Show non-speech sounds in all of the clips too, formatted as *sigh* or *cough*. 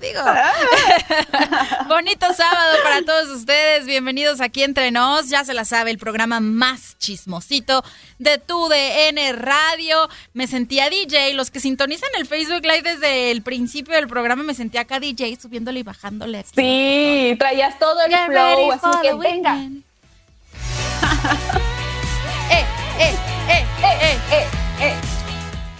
Digo. *laughs* Bonito sábado para todos ustedes. Bienvenidos aquí entre nos. Ya se la sabe, el programa más chismosito de tu DN Radio. Me sentía DJ. Los que sintonizan el Facebook Live desde el principio del programa me sentía acá DJ subiéndole y bajándole. aquí. Sí, traías todo el Get flow, así que venga. *laughs*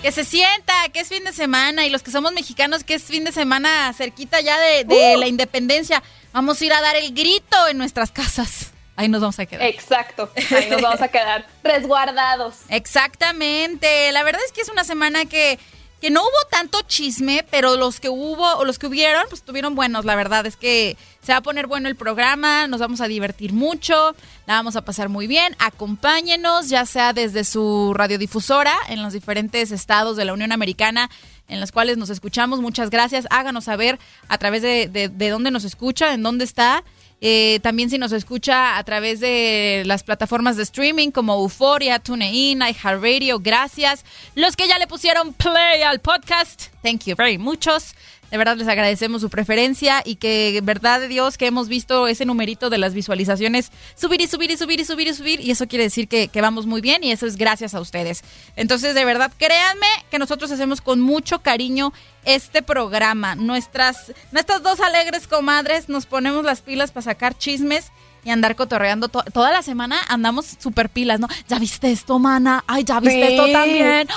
Que se sienta, que es fin de semana y los que somos mexicanos, que es fin de semana cerquita ya de, de Uh. la independencia, vamos a ir a dar el grito en nuestras casas. Ahí nos vamos a quedar. Exacto, ahí nos vamos a quedar *laughs* resguardados. Exactamente. La verdad es que es una semana que, que no hubo tanto chisme, pero los que hubo o los que hubieron, pues estuvieron buenos. La verdad es que se va a poner bueno el programa, nos vamos a divertir mucho, la vamos a pasar muy bien. Acompáñenos, ya sea desde su radiodifusora en los diferentes estados de la Unión Americana en las cuales nos escuchamos. Muchas gracias. Háganos saber a través de, de, de dónde nos escucha, en dónde está. Eh, también si nos escucha a través de las plataformas de streaming como Euforia, TuneIn, iHeartRadio, gracias. Los que ya le pusieron play al podcast, thank you very muchos. De verdad les agradecemos su preferencia y que, verdad de Dios, que hemos visto ese numerito de las visualizaciones subir y subir y subir y subir y subir. Y eso quiere decir que, que vamos muy bien y eso es gracias a ustedes. Entonces, de verdad, créanme que nosotros hacemos con mucho cariño este programa. Nuestras, nuestras dos alegres comadres nos ponemos las pilas para sacar chismes y andar cotorreando to- toda la semana andamos super pilas, ¿no? ¿Ya viste esto, mana? Ay, ¿ya viste Sí. esto también?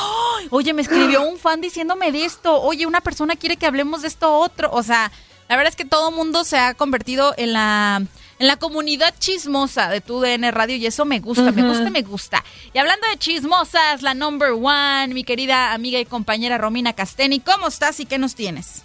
Oye, me escribió un fan diciéndome de esto. Oye, una persona quiere que hablemos de esto otro. O sea, la verdad es que todo mundo se ha convertido en la en la comunidad chismosa de tu DN Radio y eso me gusta, me gusta, me gusta. Y hablando de chismosas, la number one, mi querida amiga y compañera Romina Casteni, ¿cómo estás y qué nos tienes?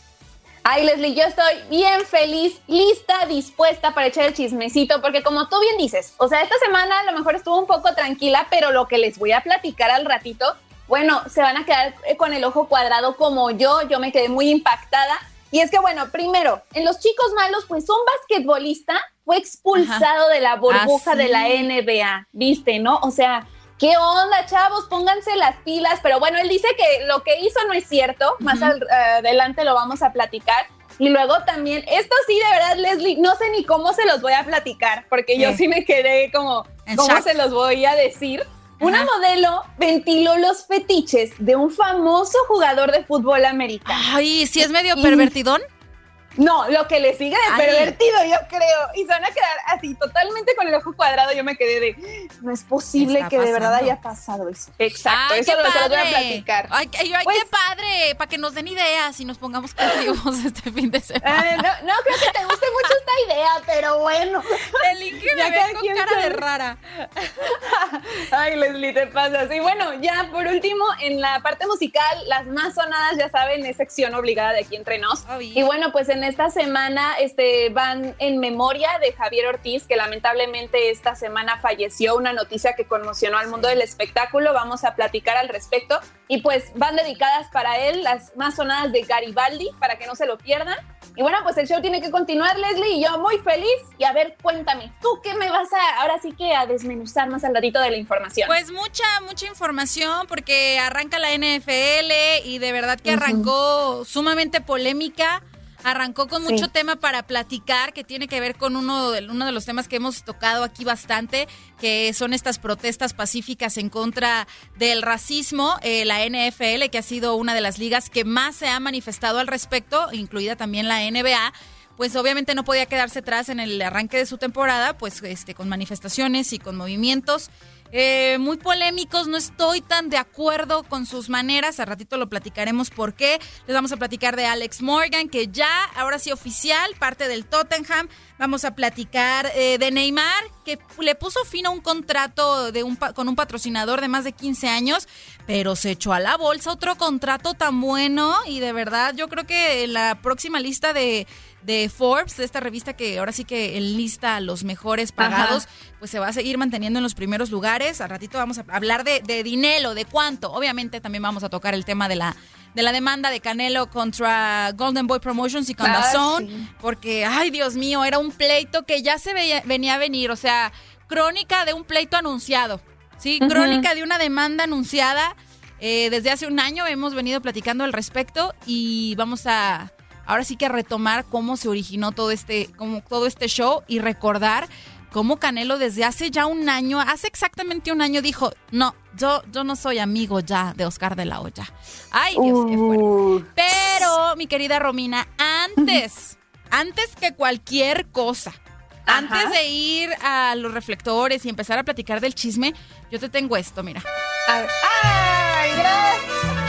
Ay, Leslie, yo estoy bien feliz, lista, dispuesta para echar el chismecito, porque como tú bien dices, o sea, esta semana a lo mejor estuvo un poco tranquila, pero lo que les voy a platicar al ratito bueno, se van a quedar eh, con el ojo cuadrado como yo, yo me quedé muy impactada. Y es que, bueno, primero, en los chicos malos, pues un basquetbolista fue expulsado de la burbuja Ah, de la. NBA, ¿viste, no? O sea, ¿qué onda, chavos? Pónganse las pilas. Pero bueno, él dice que lo que hizo no es cierto. Más al- adelante lo vamos a platicar. Y luego también, esto sí, de verdad, Leslie, no sé ni cómo se los voy a platicar, porque yo sí me quedé como, En ¿cómo shock. se los voy a decir? Una modelo ventiló los fetiches de un famoso jugador de fútbol americano. Ay, sí es medio Y- pervertidón. No, lo que le sigue de Ay. pervertido, yo creo. Y se van a quedar así, totalmente con el ojo cuadrado. Yo me quedé de, no es posible Está que de verdad haya pasado eso. Exacto, Ay, eso qué lo, los voy a padre. platicar. Ay, ay, ay, Pues- qué padre, para que nos den ideas y nos pongamos creativos *laughs* este fin de semana. Eh, no, no creo que te guste mucho esta idea, pero bueno. El me ve con cara de rara. *laughs* Ay, Leslie, te pasas. Y bueno, ya por último, en la parte musical, las más sonadas, ya saben, es sección obligada de aquí entre nos. Obvio. Y bueno, pues en esta semana este, van en memoria de Javier Ortiz, que lamentablemente esta semana falleció, una noticia que conmocionó al mundo del espectáculo. Vamos a platicar al respecto. Y pues van dedicadas para él las más sonadas de Garibaldi, para que no se lo pierdan. Y bueno, pues el show tiene que continuar, Leslie, y yo muy feliz. Y a ver, cuéntame, ¿tú qué me vas a, ahora sí que a desmenuzar más al ratito de la información? Pues mucha, mucha información porque arranca la NFL y de verdad que arrancó sumamente polémica. Arrancó con Sí. mucho tema para platicar que tiene que ver con uno de, uno de los temas que hemos tocado aquí bastante, que son estas protestas pacíficas en contra del racismo. Eh, la NFL, que ha sido una de las ligas que más se ha manifestado al respecto, incluida también la NBA, pues obviamente no podía quedarse atrás en el arranque de su temporada, pues este, con manifestaciones y con movimientos eh, muy polémicos. No estoy tan de acuerdo con sus maneras. A ratito lo platicaremos por qué. Les vamos a platicar de Alex Morgan, que ya, ahora sí oficial, parte del Tottenham. Vamos a platicar eh, de Neymar, que le puso fin a un contrato de un, con un patrocinador de más de 15 años, pero se echó a la bolsa otro contrato tan bueno y de verdad yo creo que la próxima lista de, de Forbes, de esta revista que ahora sí que lista a los mejores pagados, pues se va a seguir manteniendo en los primeros lugares. Al ratito vamos a hablar de, de dinero, de cuánto. Obviamente también vamos a tocar el tema de la de la demanda de Canelo contra Golden Boy Promotions y con Ah, sí. porque, ay Dios mío, era un pleito que ya se veía- venía a venir, o sea, crónica de un pleito anunciado, ¿sí? Crónica de una demanda anunciada. eh, desde hace un año hemos venido platicando al respecto y vamos a, ahora sí que retomar cómo se originó todo este, como todo este show y recordar cómo Canelo desde hace ya un año, hace exactamente un año dijo, no, yo, yo no soy amigo ya de Oscar de la Hoya. Ay, Dios, qué fuerte. Pero, mi querida Romina, antes, antes que cualquier cosa, Ajá. antes de ir a los reflectores y empezar a platicar del chisme, yo te tengo esto, mira. a ver. ¡Ay, gracias!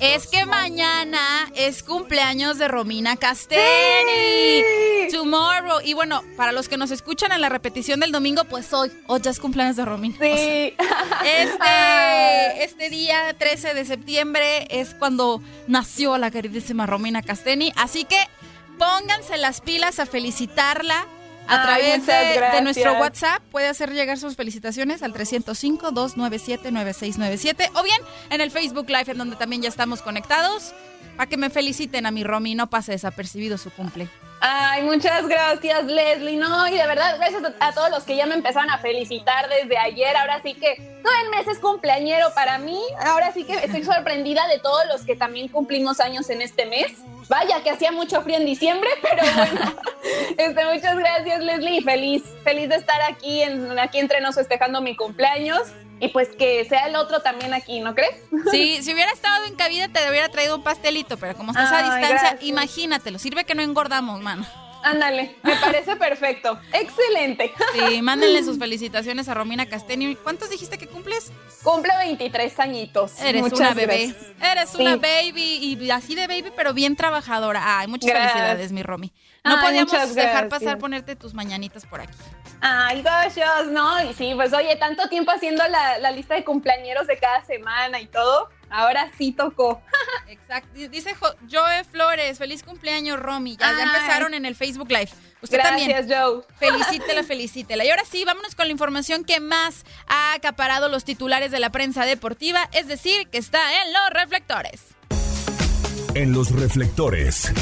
Es que mañana es cumpleaños de Romina Castelli. Tomorrow. Y bueno, para los que nos escuchan en la repetición del domingo, pues hoy, hoy ya es cumpleaños de Romina. O sea, Sí. *laughs* Este, este día 13 de septiembre es cuando nació la queridísima Romina Casteni. Así que pónganse las pilas a felicitarla a través de, de nuestro WhatsApp. Puede hacer llegar sus felicitaciones al 305-297-9697 o bien en el Facebook Live, en donde también ya estamos conectados. Para que me feliciten a mi Romy, no pase desapercibido su cumple. Ay, muchas gracias, Leslie. No, y de verdad, gracias a, todos los que ya me empezaron a felicitar desde ayer. Ahora sí que todo el mes es cumpleañero para mí. Ahora sí que estoy sorprendida de todos los que también cumplimos años en este mes. Vaya que hacía mucho frío en diciembre, *laughs* pero bueno. este, muchas gracias, Leslie. Feliz, feliz de estar aquí, en, aquí entre nos festejando mi cumpleaños. Y pues que sea el otro también aquí, ¿no crees? Sí, si hubiera estado en cabida te hubiera traído un pastelito, pero como estás a Ay, distancia, gracias. imagínatelo. Sirve que no engordamos, mano. Ándale, me parece perfecto. Excelente. Sí, mándenle sus felicitaciones a Romina Castaño. ¿Cuántos dijiste que cumples? Cumple 23 añitos. Eres Muchas una bebé. gracias. Eres Sí. una baby y así de baby, pero bien trabajadora. Ay, muchas Gracias. felicidades, mi Romy. No Ay, podíamos dejar pasar ponerte tus mañanitas por aquí. Ay, goshos, ¿no? Y sí, pues oye, tanto tiempo haciendo la, la lista de cumpleañeros de cada semana y todo. Ahora sí tocó. Exacto. Dice Joe Flores, feliz cumpleaños, Romy. Ya, ya, empezaron en el Facebook Live. Usted Gracias, también. Joe. *laughs* Felicítela, felicítela. Y ahora sí, vámonos con la información que más ha acaparado los titulares de la prensa deportiva, es decir, que está en los reflectores. En los reflectores.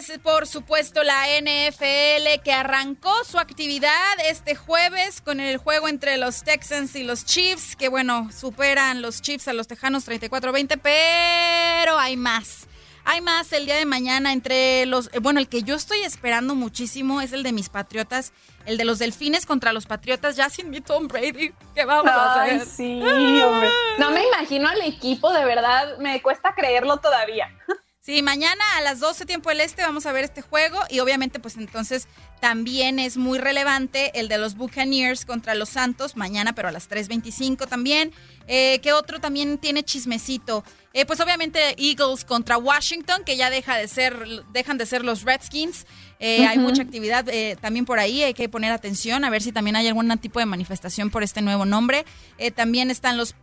Reflectores, por supuesto, la NFL que arrancó su actividad este jueves con el juego entre los Texans y los Chiefs, que bueno, superan los Chiefs a los Tejanos 34-20, pero hay más. Hay más el día de mañana entre los. Eh, bueno, el que yo estoy esperando muchísimo es el de mis Patriotas, el de los Delfines contra los Patriotas, ya sin mi Tom Brady. ¿Qué vamos a hacer? Sí, hombre. No me imagino al equipo, de verdad, me cuesta creerlo todavía. Sí, mañana a las 12 tiempo del este vamos a ver este juego y obviamente pues entonces también es muy relevante el de los Buccaneers contra los Santos mañana, pero a las 3.25 también. Eh, ¿Qué otro también tiene chismecito? Eh, pues obviamente Eagles contra Washington, que ya deja de ser, dejan de ser los Redskins. Eh, hay mucha actividad eh, también por ahí, hay que poner atención a ver si también hay algún tipo de manifestación por este nuevo nombre. también están los,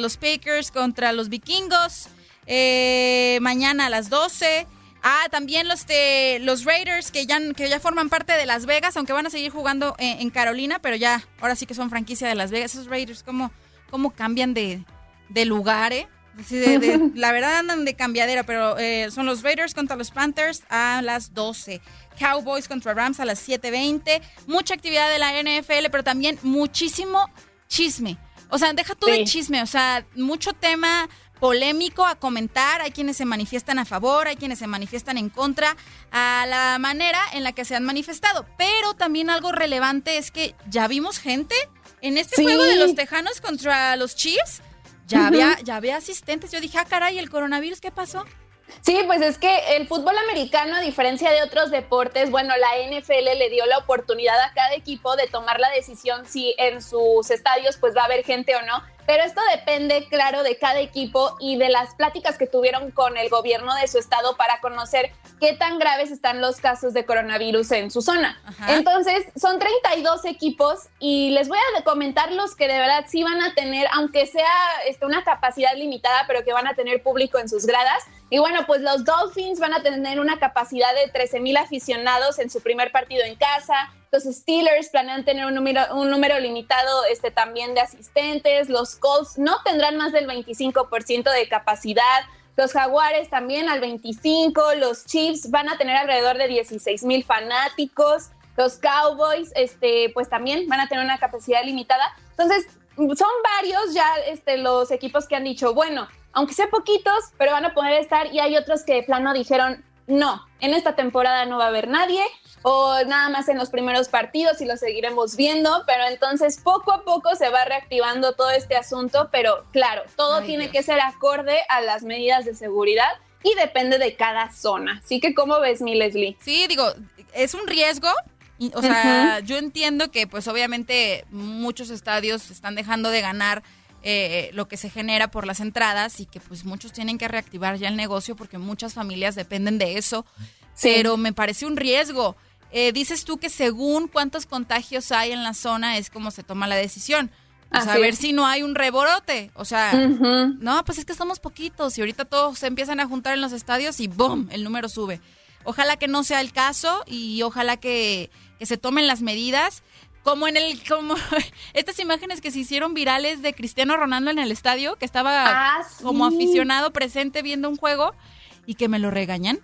los Packers contra los Vikingos. Eh, mañana a las 12. Ah, también los de los Raiders que ya, que ya forman parte de Las Vegas, aunque van a seguir jugando en, Carolina, pero ya, ahora sí que son franquicia de Las Vegas. Esos Raiders, ¿cómo, cómo cambian de, de lugar, eh? *laughs* la verdad andan de cambiadera, pero eh, son los Raiders contra los Panthers a las 12. Cowboys contra Rams a las 7.20. Mucha actividad de la NFL, pero también muchísimo chisme. O sea, deja tú de chisme, o sea, mucho tema, polémico a comentar, hay quienes se manifiestan a favor, hay quienes se manifiestan en contra, a la manera en la que se han manifestado. Pero también algo relevante es que ya vimos gente en este juego de los Tejanos contra los Chiefs, ya, había, ya había asistentes. Yo dije, ah, caray, ¿el coronavirus qué pasó? Sí, pues es que el fútbol americano, a diferencia de otros deportes, bueno, la NFL le dio la oportunidad a cada equipo de tomar la decisión si en sus estadios pues va a haber gente o no pero esto depende, claro, de cada equipo y de las pláticas que tuvieron con el gobierno de su estado para conocer qué tan graves están los casos de coronavirus en su zona. Entonces, son 32 equipos y les voy a comentar los que de verdad sí van a tener, aunque sea este, una capacidad limitada, pero que van a tener público en sus gradas. Y bueno, pues los Dolphins van a tener una capacidad de 13 mil aficionados en su primer partido en casa. Los Steelers planean tener un número, limitado este, también de asistentes. Los Colts no tendrán más del 25% de capacidad. Los Jaguares también al 25%. Los Chiefs van a tener alrededor de 16 mil fanáticos. Los Cowboys, este, pues también van a tener una capacidad limitada. Entonces, son varios ya este, los equipos que han dicho, bueno, aunque sea poquitos, pero van a poder estar. Y hay otros que de plano dijeron, no, en esta temporada no va a haber nadie o nada más en los primeros partidos y lo seguiremos viendo, pero entonces poco a poco se va reactivando todo este asunto, pero claro, todo tiene que ser acorde a las medidas de seguridad y depende de cada zona. Así que, ¿cómo ves, mi Leslie? Sí, digo, es un riesgo. O sea, yo entiendo que pues obviamente muchos estadios están dejando de ganar eh, lo que se genera por las entradas y que pues muchos tienen que reactivar ya el negocio porque muchas familias dependen de eso. Pero me parece un riesgo. Eh, dices tú que según cuántos contagios hay en la zona es como se toma la decisión. A ver si no hay un reborote. O sea, no, pues es que estamos poquitos y ahorita todos se empiezan a juntar en los estadios y ¡boom! El número sube. Ojalá que no sea el caso y ojalá que, que se tomen las medidas. Como en el, como *laughs* estas imágenes que se hicieron virales de Cristiano Ronaldo en el estadio, que estaba ah, como aficionado presente viendo un juego y que me lo regañan.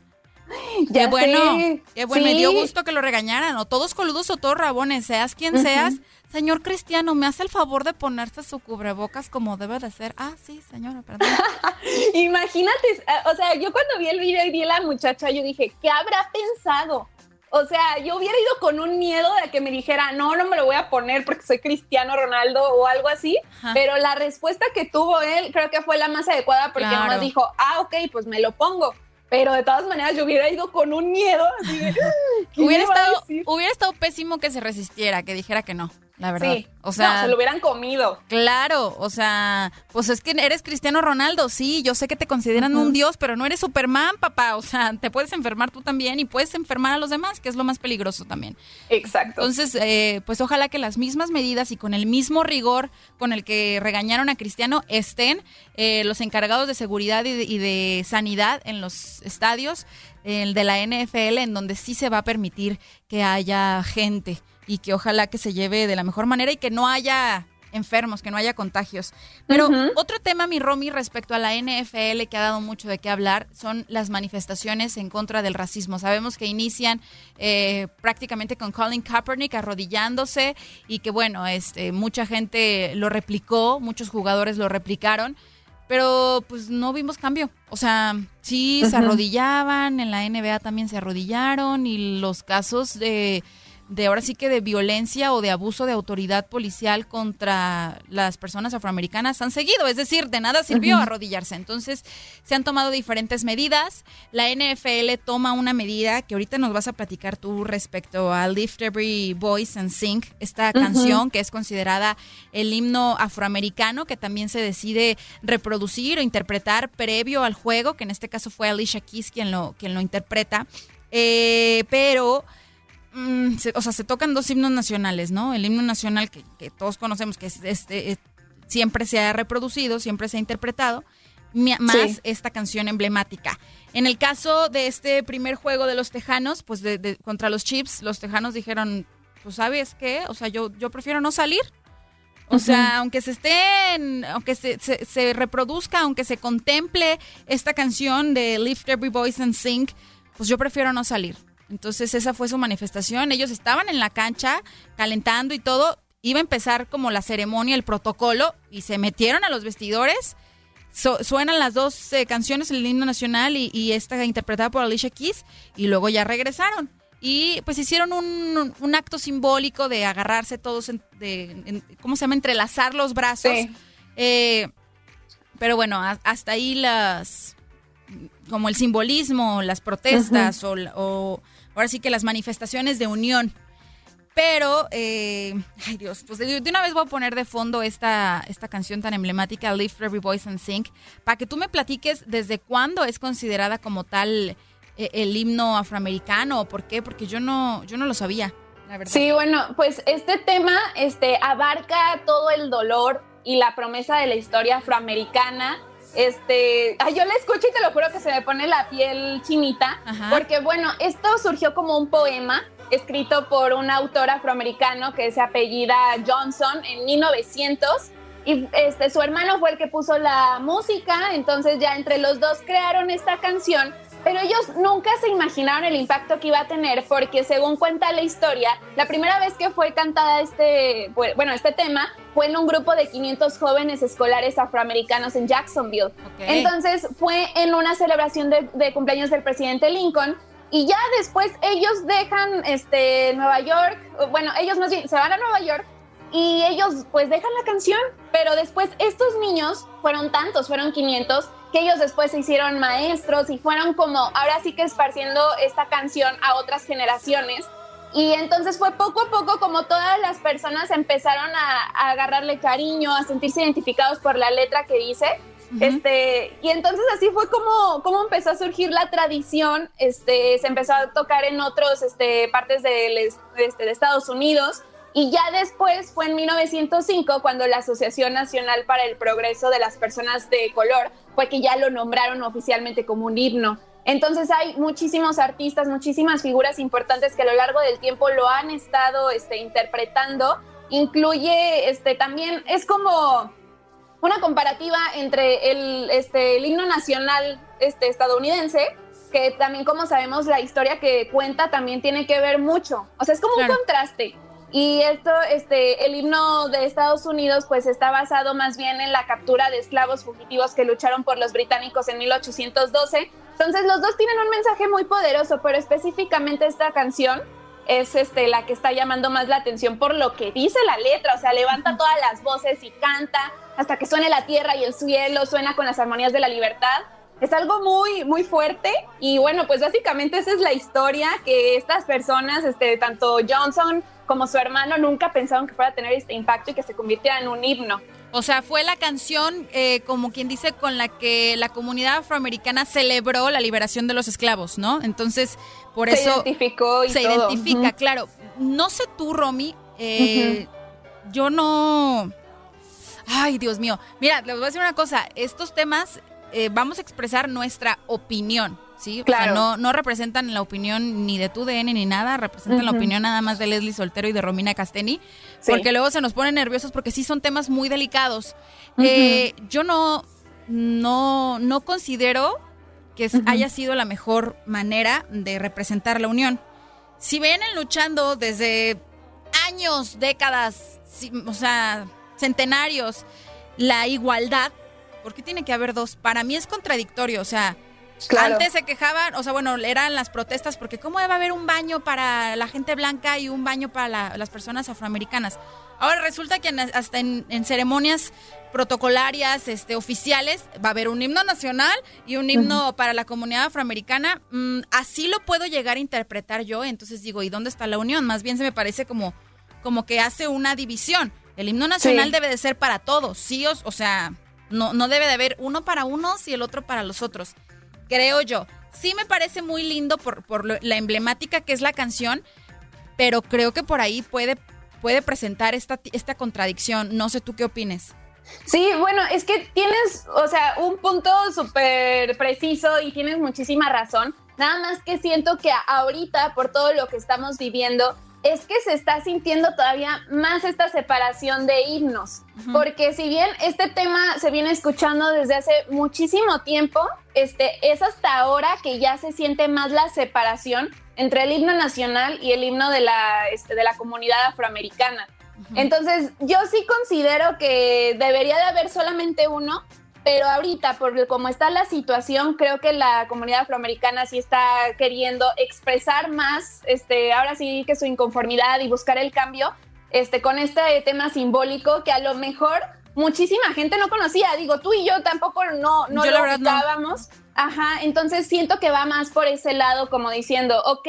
qué bueno, qué bueno, me dio gusto que lo regañaran, o todos coludos o todos rabones, seas quien seas. Señor Cristiano, ¿me hace el favor de ponerse su cubrebocas como debe de ser? Ah, sí, señora, perdón. *laughs* Imagínate, o sea, yo cuando vi el video y vi a la muchacha, yo dije, ¿qué habrá pensado? O sea, yo hubiera ido con un miedo de que me dijera, no, no me lo voy a poner porque soy Cristiano Ronaldo o algo así. Pero la respuesta que tuvo él creo que fue la más adecuada porque además dijo, ah, ok, pues me lo pongo. Pero de todas maneras yo hubiera ido con un miedo. *laughs* hubiera, estado, hubiera estado pésimo que se resistiera, que dijera que no la verdad. Sí. O sea, se lo hubieran comido. Claro, o sea, pues es que eres Cristiano Ronaldo, sí, yo sé que te consideran un dios, pero no eres Superman, papá. O sea, te puedes enfermar tú también y puedes enfermar a los demás, que es lo más peligroso también. Exacto. Entonces, eh, pues ojalá que las mismas medidas y con el mismo rigor con el que regañaron a Cristiano estén eh, los encargados de seguridad y de, y de sanidad en los estadios, el de la NFL, en donde sí se va a permitir que haya gente y que ojalá que se lleve de la mejor manera y que no haya enfermos, que no haya contagios. Pero otro tema, mi Romy, respecto a la NFL que ha dado mucho de qué hablar, son las manifestaciones en contra del racismo. Sabemos que inician eh, prácticamente con Colin Kaepernick arrodillándose y que bueno, este, mucha gente lo replicó, muchos jugadores lo replicaron. Pero pues no vimos cambio. O sea, sí se arrodillaban, en la NBA también se arrodillaron y los casos de de ahora sí que de violencia o de abuso de autoridad policial contra las personas afroamericanas han seguido, es decir, de nada sirvió arrodillarse. Entonces, se han tomado diferentes medidas. La NFL toma una medida que ahorita nos vas a platicar tú respecto a Lift Every Voice and Sing, esta canción que es considerada el himno afroamericano que también se decide reproducir o interpretar previo al juego, que en este caso fue Alicia Keys quien lo, quien lo interpreta. Eh, pero Mm, o sea, se tocan dos himnos nacionales, ¿no? El himno nacional que, todos conocemos que es, este, siempre se ha reproducido, siempre se ha interpretado, más esta canción emblemática. En el caso de este primer juego de los Tejanos, pues de, contra los Chips, los Tejanos dijeron, pues sabes qué, o sea, yo, yo prefiero no salir. O sea, aunque se estén, aunque se, se, reproduzca, aunque se contemple esta canción de Lift Every Voice and Sing, pues yo prefiero no salir. Entonces esa fue su manifestación. Ellos estaban en la cancha calentando y todo. Iba a empezar como la ceremonia, el protocolo, y se metieron a los vestidores. suenan las dos eh, canciones, el himno nacional y, esta interpretada por Alicia Keys, y luego ya regresaron. Y pues hicieron un, acto simbólico de agarrarse todos, de, ¿cómo se llama? Entrelazar los brazos. Eh, pero bueno, hasta ahí las, como el simbolismo, las protestas o ahora sí que las manifestaciones de unión. Pero, eh, ay Dios, pues de, una vez voy a poner de fondo esta, esta canción tan emblemática, Lift Every Voice and Sing, para que tú me platiques desde cuándo es considerada como tal eh, el himno afroamericano por qué, porque yo no, yo no lo sabía, la verdad. Sí, bueno, pues este tema este, abarca todo el dolor y la promesa de la historia afroamericana este, ay, yo la escucho y te lo juro que se me pone la piel chinita, porque bueno, esto surgió como un poema escrito por un autor afroamericano que se apellida Johnson en 1900 y este su hermano fue el que puso la música, entonces ya entre los dos crearon esta canción pero ellos nunca se imaginaron el impacto que iba a tener porque según cuenta la historia, la primera vez que fue cantada este, bueno, este tema fue en un grupo de 500 jóvenes escolares afroamericanos en Jacksonville. Entonces fue en una celebración de, de, cumpleaños del presidente Lincoln y ya después ellos dejan este, Nueva York, bueno, ellos más bien se van a Nueva York y ellos pues dejan la canción, pero después estos niños fueron tantos, fueron 500 que ellos después se hicieron maestros y fueron como ahora sí que esparciendo esta canción a otras generaciones. Y entonces fue poco a poco como todas las personas empezaron a, agarrarle cariño, a sentirse identificados por la letra que dice. Este, y entonces así fue como, como empezó a surgir la tradición, este, se empezó a tocar en otras este, partes de, este, de Estados Unidos, y ya después fue en 1905 cuando la Asociación Nacional para el Progreso de las Personas de Color fue que ya lo nombraron oficialmente como un himno. Entonces hay muchísimos artistas, muchísimas figuras importantes que a lo largo del tiempo lo han estado este, interpretando. Incluye este, también, es como una comparativa entre el, este, el himno nacional este, estadounidense, que también como sabemos la historia que cuenta también tiene que ver mucho. O sea, es como un contraste. Y esto, este, el himno de Estados Unidos, pues está basado más bien en la captura de esclavos fugitivos que lucharon por los británicos en 1812. Entonces, los dos tienen un mensaje muy poderoso, pero específicamente esta canción es este, la que está llamando más la atención por lo que dice la letra. O sea, levanta todas las voces y canta hasta que suene la tierra y el cielo, suena con las armonías de la libertad. Es algo muy, muy fuerte y bueno, pues básicamente esa es la historia que estas personas, este, tanto Johnson como su hermano, nunca pensaron que fuera a tener este impacto y que se convirtiera en un himno. O sea, fue la canción, eh, como quien dice, con la que la comunidad afroamericana celebró la liberación de los esclavos, ¿no? Entonces, por se eso... identificó y Se todo. identifica, claro. No sé tú, Romy, eh, yo no... Ay, Dios mío. Mira, les voy a decir una cosa. Estos temas eh, vamos a expresar nuestra opinión, ¿sí? O sea, Claro. no, no representan la opinión ni de tu DN ni nada, representan la opinión nada más de Leslie Soltero y de Romina Casteni, Sí. porque luego se nos ponen nerviosos porque sí son temas muy delicados. Eh, yo no, no, no considero que haya sido la mejor manera de representar la unión. Si vienen luchando desde años, décadas, o sea, centenarios, la igualdad, ¿por qué tiene que haber dos? Para mí es contradictorio, o sea, Claro. antes se quejaban, o sea, bueno, eran las protestas porque ¿cómo va a haber un baño para la gente blanca y un baño para la- las personas afroamericanas? Ahora resulta que en- hasta en, en ceremonias protocolarias, este, oficiales, va a haber un himno nacional y un himno para la comunidad afroamericana. Mm, así lo puedo llegar a interpretar yo, entonces digo, ¿y dónde está la unión? Más bien se me parece como, como que hace una división. El himno nacional Sí. debe de ser para todos, sí, o, o sea, no, no debe de haber uno para unos y el otro para los otros creo yo. Sí me parece muy lindo por, por la emblemática que es la canción, pero creo que por ahí puede, puede presentar esta, esta contradicción. No sé tú qué opines. Sí, bueno, es que tienes, o sea, un punto súper preciso y tienes muchísima razón. Nada más que siento que ahorita, por todo lo que estamos viviendo, es que se está sintiendo todavía más esta separación de himnos. Porque si bien este tema se viene escuchando desde hace muchísimo tiempo, este, es hasta ahora que ya se siente más la separación entre el himno nacional y el himno de la, este, de la comunidad afroamericana. Entonces, yo sí considero que debería de haber solamente uno, pero ahorita, por cómo está la situación, creo que la comunidad afroamericana sí está queriendo expresar más, este, ahora sí que su inconformidad y buscar el cambio, este, con este tema simbólico que a lo mejor muchísima gente no conocía. Digo, tú y yo tampoco no, no Yo lo verdad no. ubicábamos. Ajá, entonces siento que va más por ese lado, como diciendo, ok,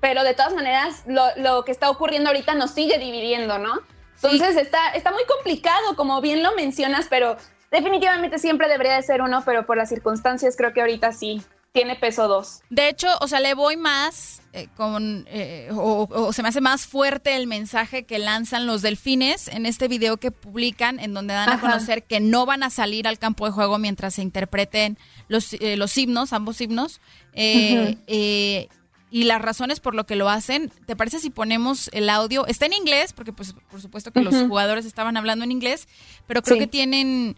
pero de todas maneras lo, lo que está ocurriendo ahorita nos sigue dividiendo, ¿no? Entonces está, está muy complicado, como bien lo mencionas, pero definitivamente siempre debería de ser uno, pero por las circunstancias creo que ahorita sí tiene peso dos. De hecho, o sea, le voy más eh, con, eh, o, o se me hace más fuerte el mensaje que lanzan los delfines en este video que publican, en donde dan a conocer que no van a salir al campo de juego mientras se interpreten los, eh, los himnos, ambos himnos. Eh, eh, y las razones por lo que lo hacen, ¿te parece si ponemos el audio? Está en inglés, porque pues por supuesto que los jugadores estaban hablando en inglés, pero creo Sí. que tienen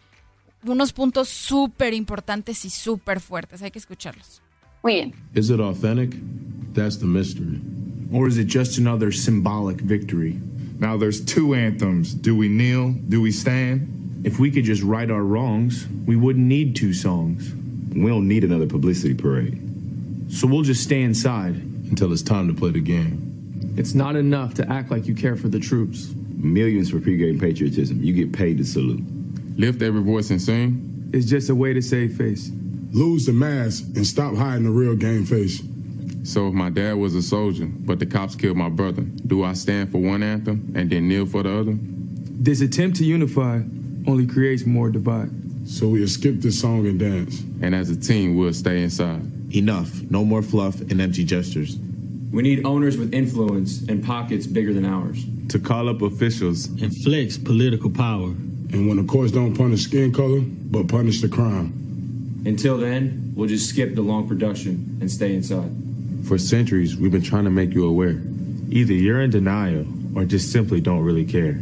unos puntos súper importantes y súper fuertes. Hay que escucharlos. Muy bien. Is it authentic? That's the mystery. Or is it just another symbolic victory? Now there's two anthems. Do we kneel? Do we stand? If we could just right our wrongs, we wouldn't need two songs. We don't need another publicity parade. So we'll just stay inside until it's time to play the game. It's not enough to act like you care for the troops. Millions for pregame patriotism. You get paid to salute. Lift every voice and sing. It's just a way to save face. Lose the mask and stop hiding the real game face. So if my dad was a soldier, but the cops killed my brother, do I stand for one anthem and then kneel for the other? This attempt to unify only creates more divide. So we'll skip this song and dance. And as a team, we'll stay inside. Enough. No more fluff and empty gestures. We need owners with influence and pockets bigger than ours. To call up officials and flex political power. And when the courts don't punish skin color, but punish the crime. Until then, we'll just skip the long production and stay inside. For centuries, we've been trying to make you aware. Either you're in denial or just simply don't really care.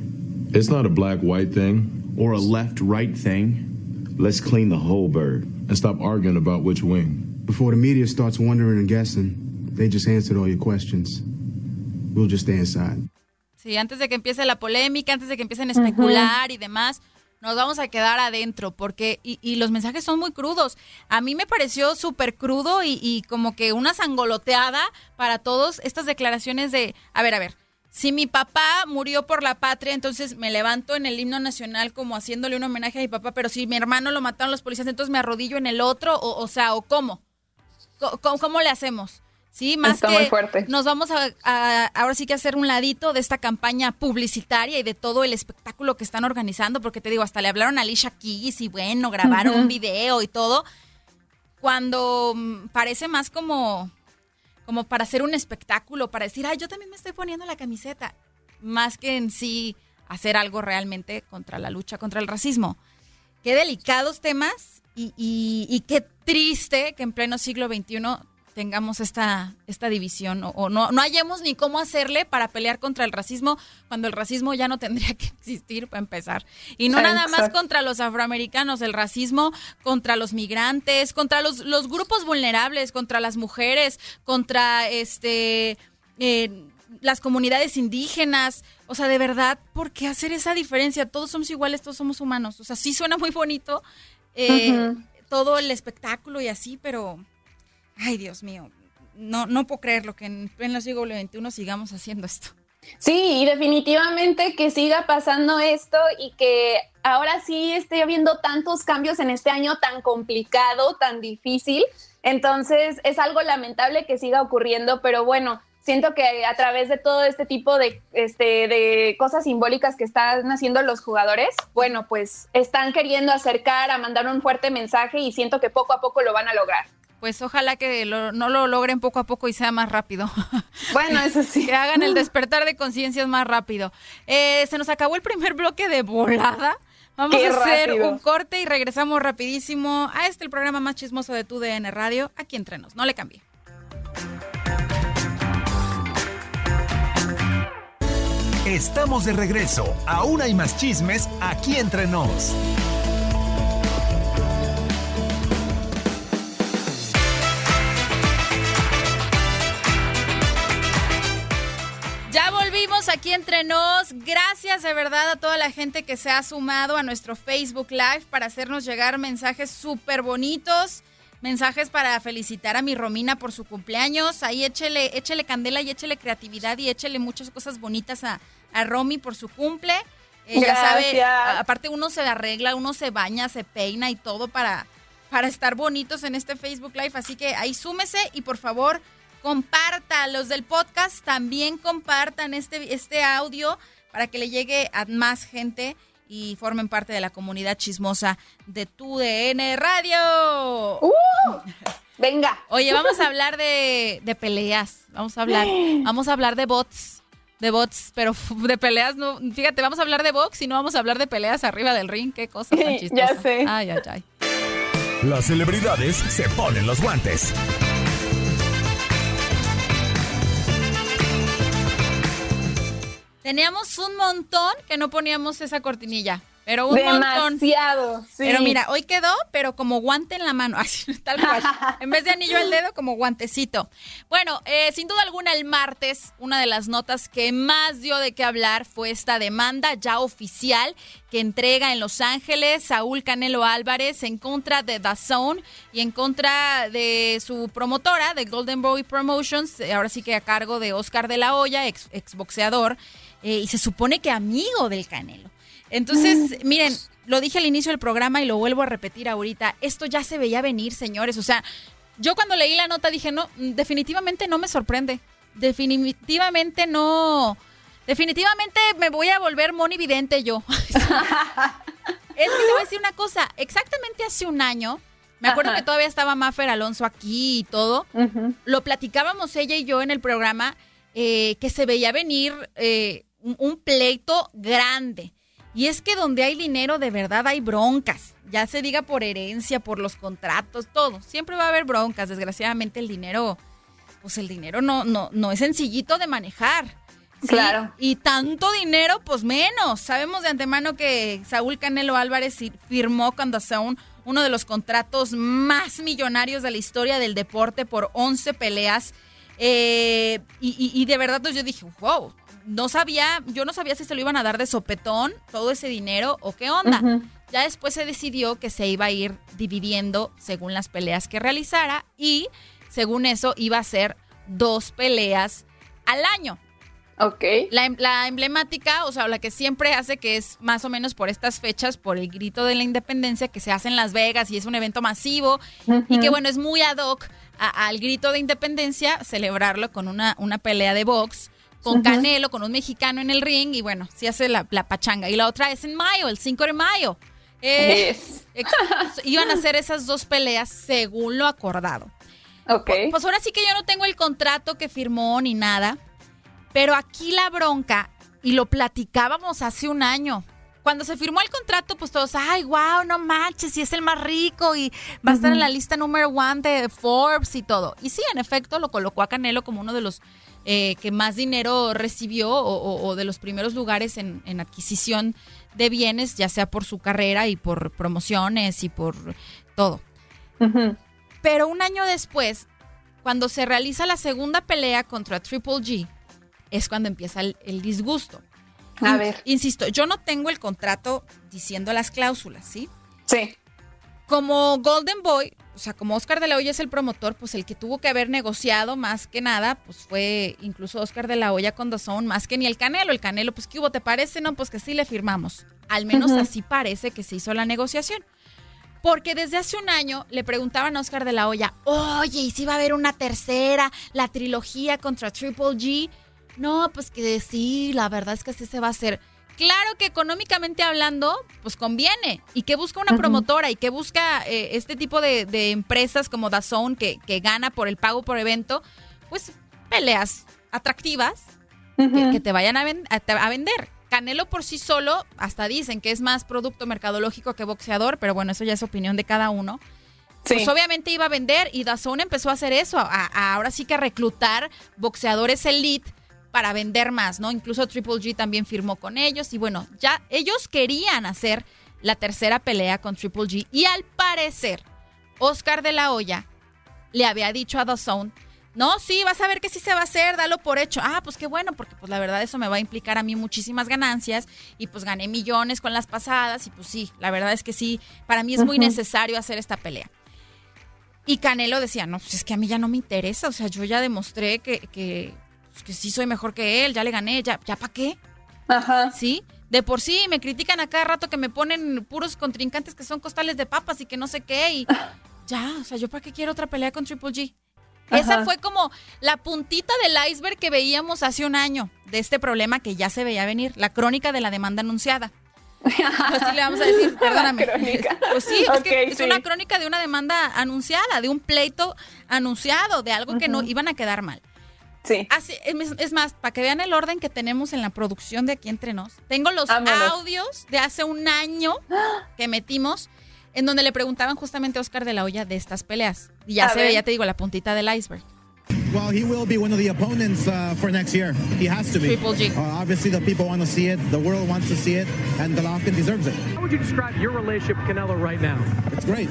It's not a black white thing or a left right thing. Let's clean the whole bird and stop arguing about which wing. Before the media starts wondering and guessing, they just answered all your questions. We'll just stay inside. Sí, antes de que empiece la polémica, antes de que empiecen a especular y demás, nos vamos a quedar adentro porque y, y los mensajes son muy crudos. A mí me pareció súper crudo y, y como que una sangoloteada para todos estas declaraciones de, a ver, a ver, si mi papá murió por la patria, entonces me levanto en el himno nacional como haciéndole un homenaje a mi papá, pero si mi hermano lo mataron los policías, entonces me arrodillo en el otro, o, o sea, o cómo? ¿Cómo, cómo le hacemos? Sí, más Está que muy fuerte. nos vamos a, a- ahora sí que hacer un ladito de esta campaña publicitaria y de todo el espectáculo que están organizando, porque te digo, hasta le hablaron a Alicia Keys y bueno, grabaron un video y todo, cuando mm, parece más como, como para hacer un espectáculo, para decir, ay, yo también me estoy poniendo la camiseta, más que en sí hacer algo realmente contra la lucha contra el racismo. Qué delicados temas y, y- y qué triste que en pleno siglo XXI tengamos esta, esta división o, o no, no hallemos ni cómo hacerle para pelear contra el racismo cuando el racismo ya no tendría que existir para empezar. Y no nada más contra los afroamericanos, el racismo contra los migrantes, contra los, los grupos vulnerables, contra las mujeres, contra este eh, las comunidades indígenas. O sea, de verdad, ¿por qué hacer esa diferencia? Todos somos iguales, todos somos humanos. O sea, sí suena muy bonito eh, todo el espectáculo y así, pero, ay Dios mío, no, no puedo creerlo que en pleno siglo XXI sigamos haciendo esto. Sí, y definitivamente que siga pasando esto y que ahora sí esté habiendo tantos cambios en este año tan complicado, tan difícil. Entonces es algo lamentable que siga ocurriendo, pero bueno, siento que a través de todo este tipo de, este, de cosas simbólicas que están haciendo los jugadores, bueno, pues están queriendo acercar a mandar un fuerte mensaje y siento que poco a poco lo van a lograr. Pues ojalá que lo- no lo logren poco a poco y sea más rápido. *laughs* Bueno, eso sí. que hagan el despertar de conciencias más rápido. Eh, se nos acabó el primer bloque de volada. Vamos Qué a hacer rápido. un corte y regresamos rapidísimo a este el programa más chismoso de tu DN Radio, aquí entre nos. No le cambie. Estamos de regreso. Aún hay más chismes aquí entre nos. Aquí entre nos. Gracias de verdad a toda la gente que se ha sumado a nuestro Facebook Live para hacernos llegar mensajes súper bonitos. Mensajes para felicitar a mi Romina por su cumpleaños. Ahí échele, échele candela y échele creatividad y échele muchas cosas bonitas a, a Romy por su cumple. Eh, ya sabe, aparte uno se arregla, uno se baña, se peina y todo para, para estar bonitos en este Facebook Live. Así que ahí súmese y por favor comparta. Los del podcast también compartan este, este audio para que le llegue a más gente y formen parte de la comunidad chismosa de tu DN Radio. *laughs* venga. Oye, vamos a hablar de, de peleas. Vamos a hablar, *gasps* vamos a hablar de bots. De bots, pero de peleas no. Fíjate, vamos a hablar de box y no vamos a hablar de peleas arriba del ring. Qué cosa tan *laughs* Ya chistosa. sé. Ay, ay, ay. Las celebridades se ponen los guantes. Teníamos un montón que no poníamos esa cortinilla. Pero un montón. Demasiado, sí. Pero mira, hoy quedó, pero como guante en la mano, *laughs* así, tal cual. *laughs* En vez de anillo al dedo, como guantecito. Bueno, eh, sin duda alguna, el martes, una de las notas que más dio de qué hablar fue esta demanda ya oficial que entrega en Los Ángeles Saúl Canelo Álvarez en contra de DAZN y en contra de su promotora, de Golden Boy Promotions, eh, ahora sí que a cargo de Oscar de la Hoya, ex, exboxeador, eh, y se supone que amigo del Canelo. Entonces, miren, lo dije al inicio del programa y lo vuelvo a repetir ahorita. Esto ya se veía venir, señores. O sea, yo cuando leí la nota dije, no, mm, definitivamente no me sorprende. Definitivamente no. Definitivamente me voy a volver monividente yo. *laughs* es que te voy a decir una cosa. Exactamente hace un año, me acuerdo Ajá. que todavía estaba Maffer Alonso aquí y todo. Lo platicábamos ella y yo en el programa eh, que se veía venir eh, un, un pleito grande. Y es que donde hay dinero de verdad hay broncas. Ya se diga por herencia, por los contratos, todo. Siempre va a haber broncas. Desgraciadamente el dinero, pues el dinero no, no, no es sencillito de manejar. ¿sí? Claro. Y tanto dinero, pues menos. Sabemos de antemano que Saúl Canelo Álvarez firmó con DAZN uno de los contratos más millonarios de la historia del deporte por 11 peleas. Eh, y, y- y de verdad, pues yo dije, wow, no sabía, yo no sabía si se lo iban a dar de sopetón todo ese dinero o qué onda. Ya después se decidió que se iba a ir dividiendo según las peleas que realizara y según eso iba a ser dos peleas al año. Ok. La, em- la emblemática, o sea, la que siempre hace que es más o menos por estas fechas, por el grito de la independencia que se hace en Las Vegas y es un evento masivo y que bueno, es muy ad hoc al grito de independencia, celebrarlo con una, una pelea de box, con. Canelo, con un mexicano en el ring y bueno, se hace la, la pachanga. Y la otra es en mayo, el 5 de mayo. Eh, ex- iban a hacer esas dos peleas según lo acordado. Ok. Pues ahora sí que yo no tengo el contrato que firmó ni nada, pero aquí la bronca, y lo platicábamos hace un año. Cuando se firmó el contrato, pues todos, ay, wow, no manches, y es el más rico y va a estar en la lista número one de Forbes y todo. Y sí, en efecto, lo colocó a Canelo como uno de los eh, que más dinero recibió o, o- o de los primeros lugares en, en adquisición de bienes, ya sea por su carrera y por promociones y por todo. Pero un año después, cuando se realiza la segunda pelea contra Triple G, es cuando empieza el, el disgusto. A In- ver. Insisto, yo no tengo el contrato diciendo las cláusulas, ¿sí? Sí. Como Golden Boy, o sea, como Oscar de la Hoya es el promotor, pues el que tuvo que haber negociado más que nada, pues fue incluso Oscar de la Hoya con Dazón, más que ni el Canelo. El Canelo, pues, ¿qué hubo? ¿Te parece? No, pues que sí le firmamos. Al menos así parece que se hizo la negociación. Porque desde hace un año le preguntaban a Oscar de la Hoya, oye, ¿y si va a haber una tercera, la trilogía contra Triple G? No, pues que sí, la verdad es que sí se va a hacer. Claro que económicamente hablando, pues conviene. ¿Y qué busca una Ujú. promotora? ¿Y qué busca eh, este tipo de, de empresas como DAZN que, que gana por el pago por evento? Pues peleas atractivas que, que te vayan a, ven- a te- a vender. Canelo por sí solo, hasta dicen que es más producto mercadológico que boxeador, pero bueno, eso ya es opinión de cada uno. Sí. Pues obviamente iba a vender y DAZN empezó a hacer eso, a- a- ahora sí que a reclutar boxeadores elite para vender más, ¿no? Incluso Triple G también firmó con ellos y bueno, ya ellos querían hacer la tercera pelea con Triple G y al parecer Oscar de la Hoya le había dicho a DAZN, no, sí, vas a ver que sí se va a hacer, dalo por hecho. Ah, pues qué bueno, porque pues la verdad eso me va a implicar a mí muchísimas ganancias y pues gané millones con las pasadas y pues sí, la verdad es que sí, para mí es muy necesario hacer esta pelea. Y Canelo decía, no, pues es que a mí ya no me interesa, o sea, yo ya demostré que, que, pues, que sí soy mejor que él, ya le gané, ya, ya para qué. Ajá. ¿Sí? De por sí me critican a cada rato que me ponen puros contrincantes que son costales de papas y que no sé qué y *laughs* ya, o sea, yo para qué quiero otra pelea con Triple G. Esa fue como la puntita del iceberg que veíamos hace un año de este problema que ya se veía venir, la crónica de la demanda anunciada. Así le vamos a decir, *laughs* perdóname. *laughs* Pues sí, es que Ok, es sí. una crónica de una demanda anunciada, de un pleito anunciado, de algo que no iban a quedar mal. Sí. Así- es, es más, para que vean el orden que tenemos en la producción de aquí entre nos, tengo los Vámonos. audios de hace un año que metimos en donde le preguntaban justamente a Oscar de la Hoya de estas peleas. Y ya A se ve, ya te digo, la puntita del iceberg. Well, he will be one of the opponents uh, for next year. He has to be. Triple G. Uh, obviously, the people want to see it. The world wants to see it, and Golovkin deserves it. How would you describe your relationship with Canelo right now? It's great.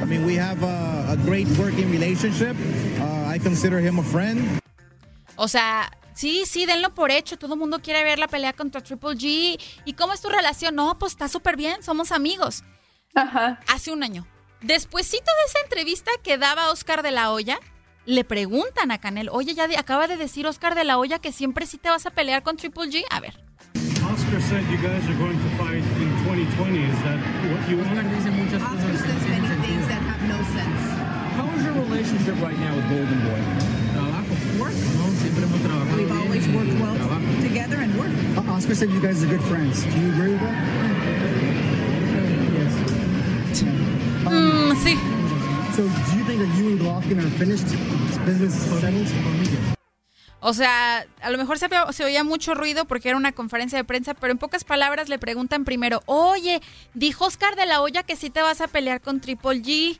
I mean, we have a, a great working relationship. Uh, I consider him a friend. O sea, sí, sí, denlo por hecho. Todo el mundo quiere ver la pelea contra Triple G. ¿Y cómo es tu relación? No, pues está súper bien, somos amigos. Ajá. Hace un año. Despuésito de esa entrevista que daba Oscar de la Hoya, le preguntan a Canelo, oye, ya de- acaba de decir Oscar de la Hoya que siempre sí te vas a pelear con Triple G. A ver. Oscar said you guys are going to fight in 2020. Is that what you want? dice muchas cosas que no tienen sentido. How is your relationship right now with Golden Boy? Trabajo, work, ¿no? Siempre hemos trabajado We've bien always worked well trabajo. together and. Uh, Oscar said you guys are good friends. Do you agree with that? Mm, sí. So, do you think that you and Golovkin are finished? Business settled? O sea, a lo mejor se, se oía mucho ruido porque era una conferencia de prensa, pero en pocas palabras le preguntan primero, oye, dijo Oscar de la Hoya que sí te vas a pelear con Triple G.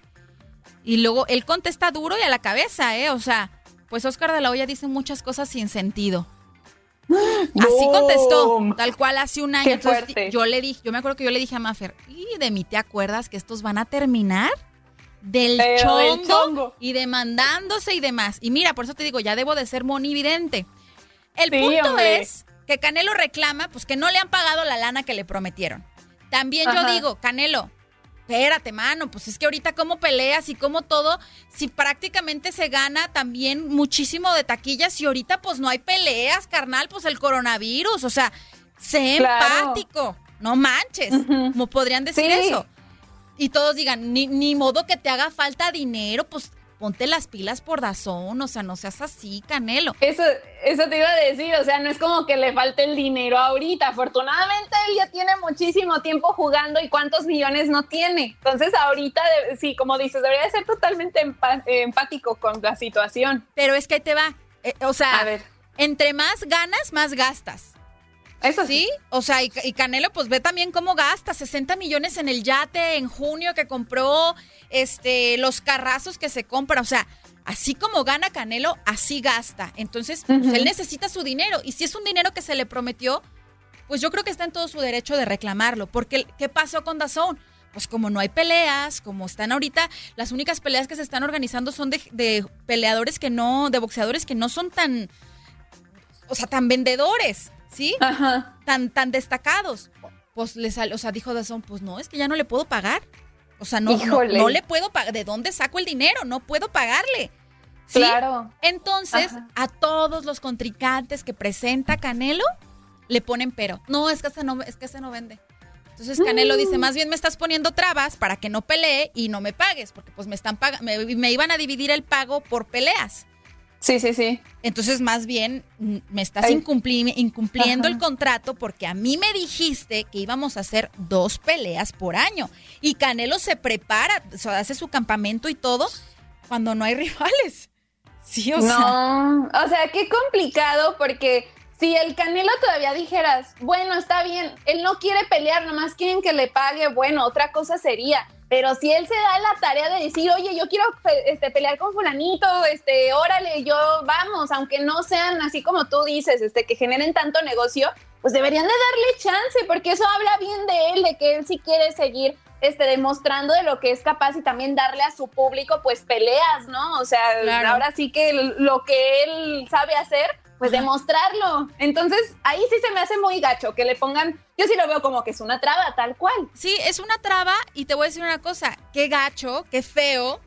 Y luego él contesta duro y a la cabeza, ¿eh? O sea, pues Oscar de la Hoya dice muchas cosas sin sentido. *gasps* Así contestó, tal cual hace un año. Entonces, yo le dije, yo me acuerdo que yo le dije a Maffer, ¿y de mí te acuerdas que estos van a terminar? Del chongo, y demandándose y demás. Y mira, por eso te digo, ya debo de ser monividente. El Sí, punto hombre. es que Canelo reclama, pues que no le han pagado la lana que le prometieron. También yo digo, Canelo, espérate, mano, pues es que ahorita cómo peleas y cómo todo, si prácticamente se gana también muchísimo de taquillas y ahorita pues no hay peleas, carnal, pues el coronavirus, o sea, sé Claro. empático, no manches, como podrían decir Sí. eso. Y todos digan, ni, ni modo que te haga falta dinero, pues ponte las pilas por Dazón, o sea, no seas así, Canelo. Eso, eso te iba a decir, o sea, no es como que le falte el dinero ahorita. Afortunadamente él ya tiene muchísimo tiempo jugando y cuántos millones no tiene. Entonces ahorita, sí, como dices, debería de ser totalmente empático con la situación. Pero es que ahí te va. Eh, o sea, A ver. entre más ganas, más gastas. Eso sí. O sea, y, y Canelo, pues ve también cómo gasta. 60 millones en el yate en junio que compró, este, los carrazos que se compra. O sea, así como gana Canelo, así gasta. Entonces, pues, él necesita su dinero. Y si es un dinero que se le prometió, pues yo creo que está en todo su derecho de reclamarlo. Porque, ¿qué pasó con Dazón? Pues como no hay peleas, como están ahorita, las únicas peleas que se están organizando son de, de peleadores que no, de boxeadores que no son tan, o sea, tan vendedores, ¿sí? Tan, tan destacados. Pues le sal, o sea, dijo Dazón, pues no, es que ya no le puedo pagar. O sea, no, no, le puedo pagar. ¿De dónde saco el dinero? No puedo pagarle. ¿Sí? Claro. Entonces, Ajá. a todos los contrincantes que presenta Canelo, le ponen pero. No, es que ese no, es que ese no vende. Entonces Canelo Mm. dice, más bien me estás poniendo trabas para que no pelee y no me pagues, porque pues me están me iban a dividir el pago por peleas. Sí, sí, sí. Entonces, más bien, me estás incumpli- incumpliendo Ajá. el contrato porque a mí me dijiste que íbamos a hacer dos peleas por año. Y Canelo se prepara, o sea, hace su campamento y todo cuando no hay *laughs* rivales. Sí, o sea. no, o sea, qué complicado porque si el Canelo todavía dijeras, bueno, está bien, él no quiere pelear, nomás quieren que le pague, bueno, otra cosa sería. Pero si él se da la tarea de decir, oye, yo quiero pe- este, pelear con fulanito, este, órale, yo vamos, aunque no sean así como tú dices, este, que generen tanto negocio, pues deberían de darle chance, porque eso habla bien de él, de que él sí quiere seguir este, demostrando de lo que es capaz y también darle a su público pues peleas, ¿no? O sea, Claro. ahora sí que lo que él sabe hacer, pues demostrarlo. Entonces, ahí sí se me hace muy gacho que le pongan, yo sí lo veo como que es una traba, tal cual. Sí, es una traba y te voy a decir una cosa, qué gacho, qué feo,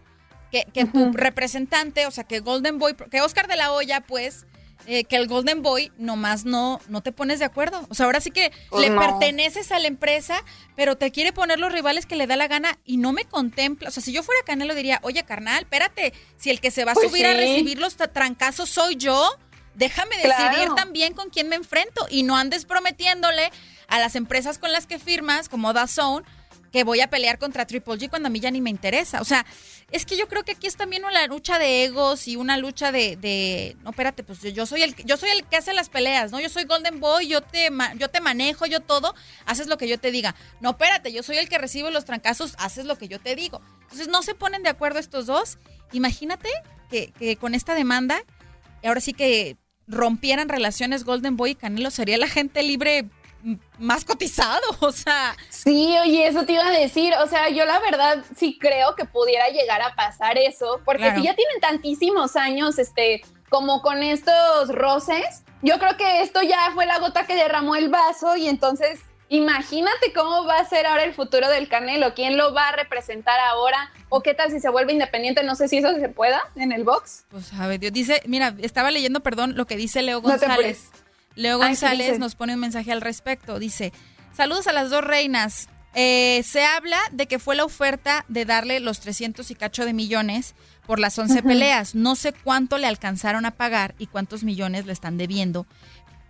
que, que tu representante, o sea, que Golden Boy, que Oscar de la Hoya, pues, eh, que el Golden Boy nomás no, no te pones de acuerdo. O sea, ahora sí que Pues le no. perteneces a la empresa, pero te quiere poner los rivales que le da la gana y no me contempla. O sea, si yo fuera Canelo diría, oye, carnal, espérate, si el que se va a Pues subir a recibir los trancazos soy yo, déjame decidir Claro. también con quién me enfrento y no andes prometiéndole a las empresas con las que firmas, como DAZN, que voy a pelear contra Triple G cuando a mí ya ni me interesa. O sea, es que yo creo que aquí es también una lucha de egos y una lucha de, de- no, espérate, pues yo, yo soy el yo soy el que hace las peleas, ¿no? Yo soy Golden Boy, yo te yo te manejo, yo todo, haces lo que yo te diga. No, espérate, yo soy el que recibe los trancazos, haces lo que yo te digo. Entonces no se ponen de acuerdo estos dos. Imagínate que, que con esta demanda, ahora sí que rompieran relaciones Golden Boy y Canelo, sería la gente libre más cotizado, *laughs* o sea. Sí, oye, eso te iba a decir. O sea, yo la verdad sí creo que pudiera llegar a pasar eso, porque Claro. si ya tienen tantísimos años, este, como con estos roces, yo creo que esto ya fue la gota que derramó el vaso y entonces imagínate cómo va a ser ahora el futuro del Canelo, quién lo va a representar ahora o qué tal si se vuelve independiente, no sé si eso se pueda en el box. Pues a ver, Dios dice, mira, estaba leyendo, perdón, lo que dice Leo No González. Leo Ay, ¿qué González nos pone un mensaje al respecto. Dice, saludos a las dos reinas. Eh, se habla de que fue la oferta de darle los 300 y cacho de millones por las 11 Ujú. peleas. No sé cuánto le alcanzaron a pagar y cuántos millones le están debiendo.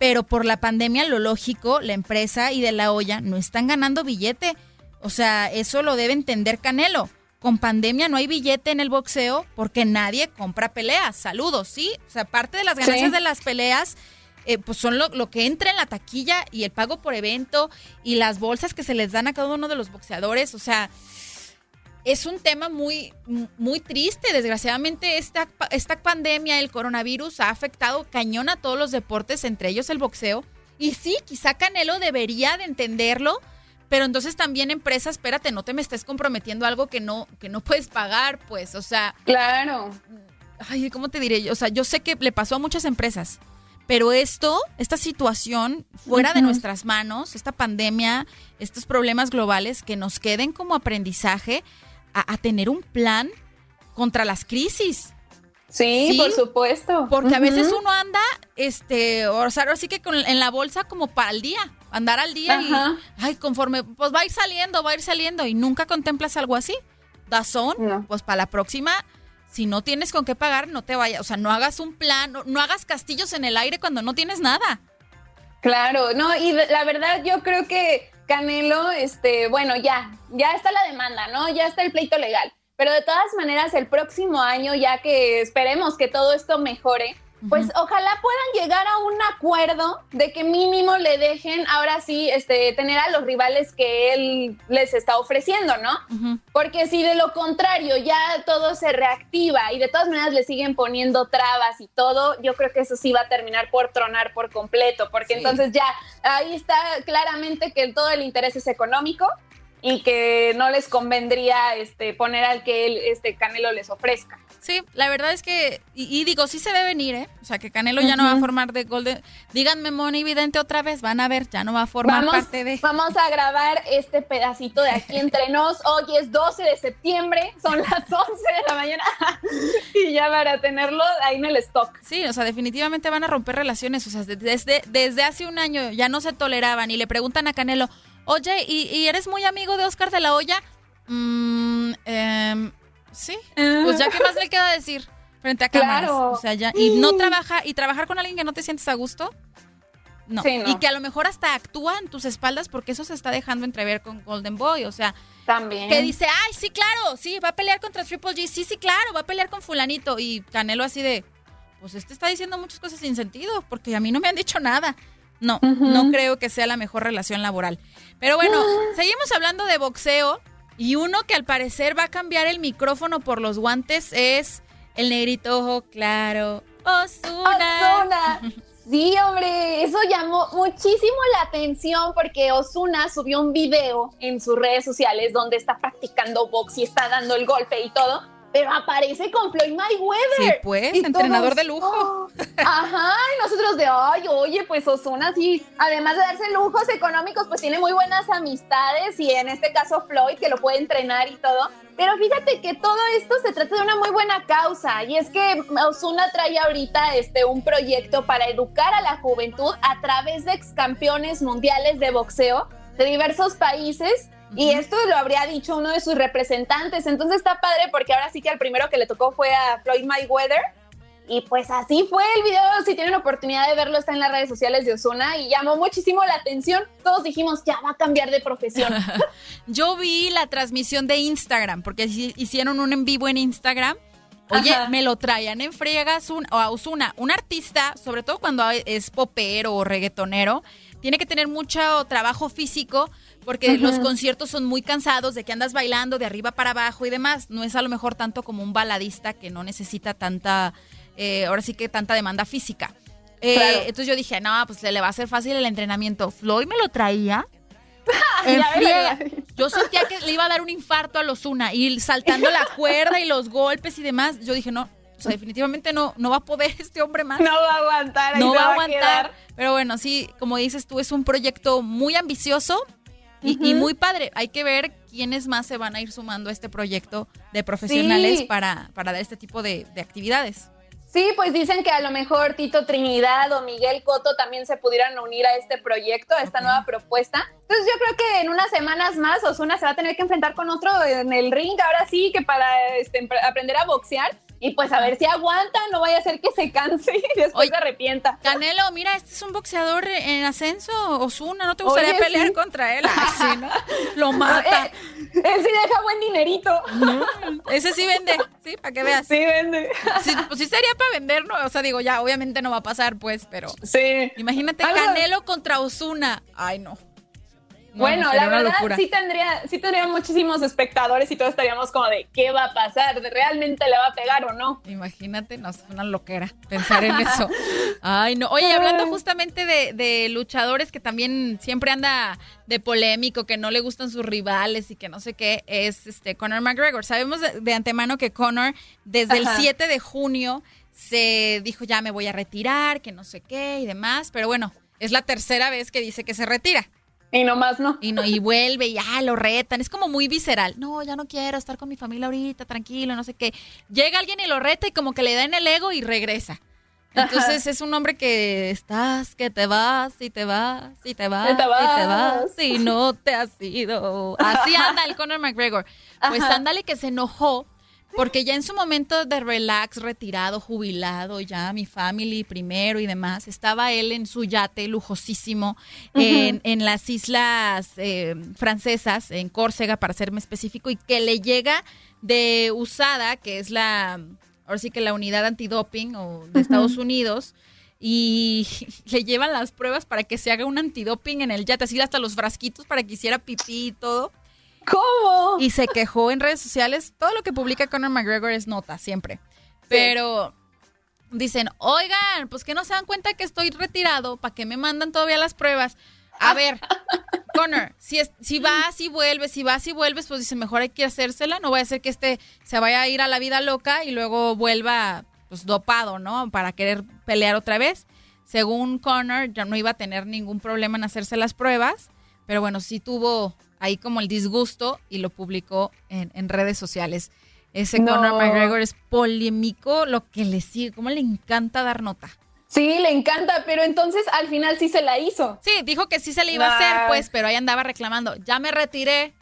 Pero por la pandemia, lo lógico, la empresa y de la olla no están ganando billete. O sea, eso lo debe entender Canelo. Con pandemia no hay billete en el boxeo porque nadie compra peleas. Saludos, ¿sí? O sea, parte de las ganancias Sí. de las peleas, eh, pues son lo, lo que entra en la taquilla y el pago por evento y las bolsas que se les dan a cada uno de los boxeadores. O sea, es un tema muy, muy triste. Desgraciadamente, esta, esta pandemia, el coronavirus, ha afectado cañón a todos los deportes, entre ellos el boxeo. Y sí, quizá Canelo debería de entenderlo, pero entonces también empresa, espérate, no te me estés comprometiendo a algo que no, que no puedes pagar, pues, o sea. Claro. Ay, ¿cómo te diré? O sea, yo sé que le pasó a muchas empresas, Pero esto, esta situación fuera de nuestras manos, esta pandemia, estos problemas globales, que nos queden como aprendizaje a, a tener un plan contra las crisis. Sí, por supuesto. Porque a veces uno anda, este, o sea, ahora sí que con- en la bolsa como para el día, andar al día Ajá. y, ay, conforme, pues va a ir saliendo, va a ir saliendo y nunca contemplas algo así. Dazón, pues para la próxima, si no tienes con qué pagar, no te vayas, o sea, no hagas un plan, no, no hagas castillos en el aire cuando no tienes nada. Claro, no, y la verdad yo creo que Canelo, este, bueno, ya, ya está la demanda, ¿no? Ya está el pleito legal. Pero de todas maneras, el próximo año, ya que esperemos que todo esto mejore, pues ojalá puedan llegar a un acuerdo de que mínimo le dejen ahora sí este, tener a los rivales que él les está ofreciendo, ¿no? Porque si de lo contrario ya todo se reactiva y de todas maneras le siguen poniendo trabas y todo, yo creo que eso sí va a terminar por tronar por completo, porque Sí. entonces ya ahí está claramente que todo el interés es económico y que no les convendría este, poner al que él, este Canelo les ofrezca. Sí, la verdad es que, y, y digo, sí se ve venir, ¿eh? O sea, que Canelo ya no va a formar de Golden. Díganme, Moni Vidente, otra vez, van a ver, ya no va a formar Vamos, parte de. vamos a grabar este pedacito de aquí entre nos. Hoy es 12 de septiembre, son las 11 de la mañana *laughs* y ya para tenerlo ahí en el stock. Sí, o sea, definitivamente van a romper relaciones. O sea, de- desde, desde hace un año ya no se toleraban y le preguntan a Canelo, oye, ¿y, y eres muy amigo de Oscar de la Hoya? Mm, em, sí. Pues ya, ¿qué más le queda decir frente a cámaras? Claro. O sea, ya. Y no trabaja, y trabajar con alguien que no te sientes a gusto. No. Sí, no. Y que a lo mejor hasta actúa en tus espaldas porque eso se está dejando entrever con Golden Boy. O sea, También. que dice, ay, sí, claro, sí, va a pelear contra Triple G, sí, sí, claro, va a pelear con fulanito. Y Canelo así de, pues este está diciendo muchas cosas sin sentido, porque a mí no me han dicho nada. No, no creo que sea la mejor relación laboral. Pero bueno, seguimos hablando de boxeo y uno que al parecer va a cambiar el micrófono por los guantes es el negrito ojo claro, Osuna. *laughs* Sí, hombre, eso llamó muchísimo la atención porque Osuna subió un video en sus redes sociales donde está practicando box y está dando el golpe y todo, pero aparece con Floyd Mayweather. Sí, pues, Y entrenador todos, de lujo. "Oh". Ajá, y nosotros de, ay, oye, pues Osuna sí, además de darse lujos económicos, pues tiene muy buenas amistades y en este caso Floyd que lo puede entrenar y todo. Pero fíjate que todo esto se trata de una muy buena causa y es que Osuna trae ahorita este un proyecto para educar a la juventud a través de ex campeones mundiales de boxeo de diversos países y esto lo habría dicho uno de sus representantes. Entonces está padre porque ahora sí que al primero que le tocó fue a Floyd Mayweather y pues así fue el video. Si tienen oportunidad de verlo, está en las redes sociales de Osuna y llamó muchísimo la atención. Todos dijimos, ya va a cambiar de profesión. *laughs* Yo vi la transmisión de Instagram, porque hi- hicieron un en vivo en Instagram. Oye, Ajá. me lo traían en friegas a Ozuna. Un artista, sobre todo cuando es popero o reggaetonero, tiene que tener mucho trabajo físico porque los conciertos son muy cansados de que andas bailando de arriba para abajo y demás. No es a lo mejor tanto como un baladista que no necesita tanta, eh, ahora sí que tanta demanda física. Eh, Claro. Entonces yo dije, no, pues le va a hacer fácil el entrenamiento. Floyd me lo traía. *laughs* En. Yo sentía que le iba a dar un infarto a los una y saltando la *laughs* cuerda y los golpes y demás. Yo dije, no, o sea, definitivamente no, no va a poder este hombre más. No va a aguantar, No va a aguantar. Pero bueno, sí, como dices tú, es un proyecto muy ambicioso y, muy padre. Hay que ver quiénes más se van a ir sumando a este proyecto de profesionales Sí. para, para dar este tipo de, de actividades. Sí, pues dicen que a lo mejor Tito Trinidad o Miguel Coto también se pudieran unir a este proyecto, a esta nueva propuesta. Entonces yo creo que en unas semanas más Osuna se va a tener que enfrentar con otro en el ring, ahora sí, que para este, aprender a boxear y pues a ver si aguanta, no vaya a ser que se canse y *laughs* después se arrepienta. Canelo, mira, este es un boxeador en ascenso, Osuna, ¿no te gustaría Oye, pelear sí. contra él? Lo *laughs* mata. Eh, él sí deja buen dinerito. Ese sí vende, sí, para que veas. Sí vende. Sí, pues sí sería para vender, ¿no? O sea, digo, ya, obviamente no va a pasar, pues, pero... Sí. Imagínate Algo- Canelo contra Osuna. Ay, no. No, bueno, la verdad sí tendría, sí tendría muchísimos espectadores y todos estaríamos como de ¿qué va a pasar? ¿De ¿Realmente le va a pegar o no? Imagínate, no, es una loquera pensar en eso. *laughs* Ay, no. Oye, hablando justamente de, de luchadores que también siempre anda de polémico, que no le gustan sus rivales y que no sé qué, es este Conor McGregor. Sabemos de, de antemano que Conor, desde el Ajá. 7 de junio, se dijo ya me voy a retirar, que no sé qué y demás, pero bueno, es la tercera vez que dice que se retira. Y nomás no. Y no, y vuelve y ya lo retan. Es como muy visceral. No, ya no quiero estar con mi familia ahorita, tranquilo, no sé qué. Llega alguien y lo reta y como que le da en el ego y regresa. Entonces es un hombre que estás, que te vas, y te vas, y te vas, Y te y te vas, vas. y no te has ido. *laughs* Así anda el Conor McGregor. Pues Ajá. ándale que se enojó porque ya en su momento de relax, retirado, jubilado, ya mi family primero y demás, estaba él en su yate lujosísimo en, en las islas eh, francesas, en Córcega, para serme específico, y que le llega de USADA, que es la, ahora sí que la unidad antidoping o de Estados Unidos, y *laughs* le llevan las pruebas para que se haga un antidoping en el yate, así hasta los frasquitos para que hiciera pipí y todo. ¿Cómo? Y se quejó en redes sociales. Todo lo que publica Conor McGregor es nota, siempre. Pero dicen, oigan, pues que no se dan cuenta que estoy retirado, ¿para qué me mandan todavía las pruebas? A ver, *laughs* Conor, si, es, si vas y vuelves, si vas y vuelves, pues dice, mejor hay que hacérsela. No voy a hacer que este se vaya a ir a la vida loca y luego vuelva pues dopado, ¿no? Para querer pelear otra vez. Según Conor, ya no iba a tener ningún problema en hacerse las pruebas, pero bueno, sí tuvo ahí como el disgusto y lo publicó en, en redes sociales. Ese No. Conor McGregor es polémico, lo que le sigue, como le encanta dar nota. Sí, le encanta, pero entonces al final sí se la hizo. Sí, dijo que sí se le iba a hacer, pues, pero ahí andaba reclamando. Ya me retiré.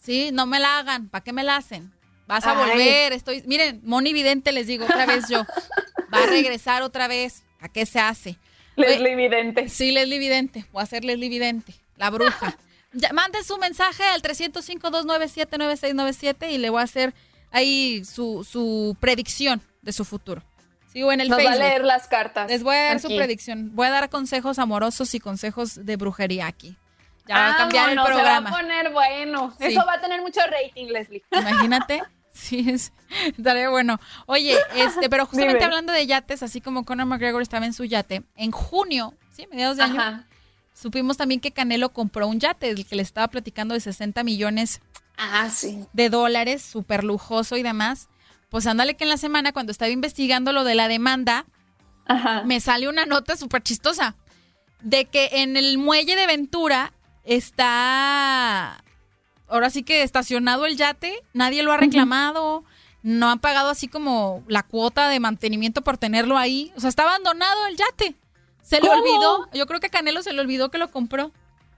Sí, no me la hagan. ¿Para qué me la hacen? Vas a Ay. volver. Estoy. Miren, Moni Vidente les digo otra vez yo. Va a regresar otra vez. ¿A qué se hace? Leslie Vidente. Sí, Leslie Vidente. Voy a ser Leslie Vidente, la bruja. Ya, mande su mensaje al 305-297-9697 y le voy a hacer ahí su, su predicción de su futuro. Sigo en el Nos va a Facebook. leer las cartas. Les voy a dar su predicción. Voy a dar consejos amorosos y consejos de brujería aquí. Ya va a cambiar el programa. Se va a poner bueno. Sí. Eso va a tener mucho rating, Leslie. Imagínate. *laughs* Sí, es, estaría bueno. Oye, este, pero justamente Dime. hablando de yates, así como Conor McGregor estaba en su yate, en junio, sí, mediados de año, Ajá. Supimos también que Canelo compró un yate, el que le estaba platicando de 60 millones Ah, sí. de dólares, súper lujoso y demás. Pues ándale que en la semana, cuando estaba investigando lo de la demanda, me sale una nota súper chistosa de que en el muelle de Ventura está, ahora sí que estacionado el yate, nadie lo ha reclamado, no han pagado así como la cuota de mantenimiento por tenerlo ahí, o sea, está abandonado el yate. Se le olvidó, yo creo que a Canelo se le olvidó que lo compró.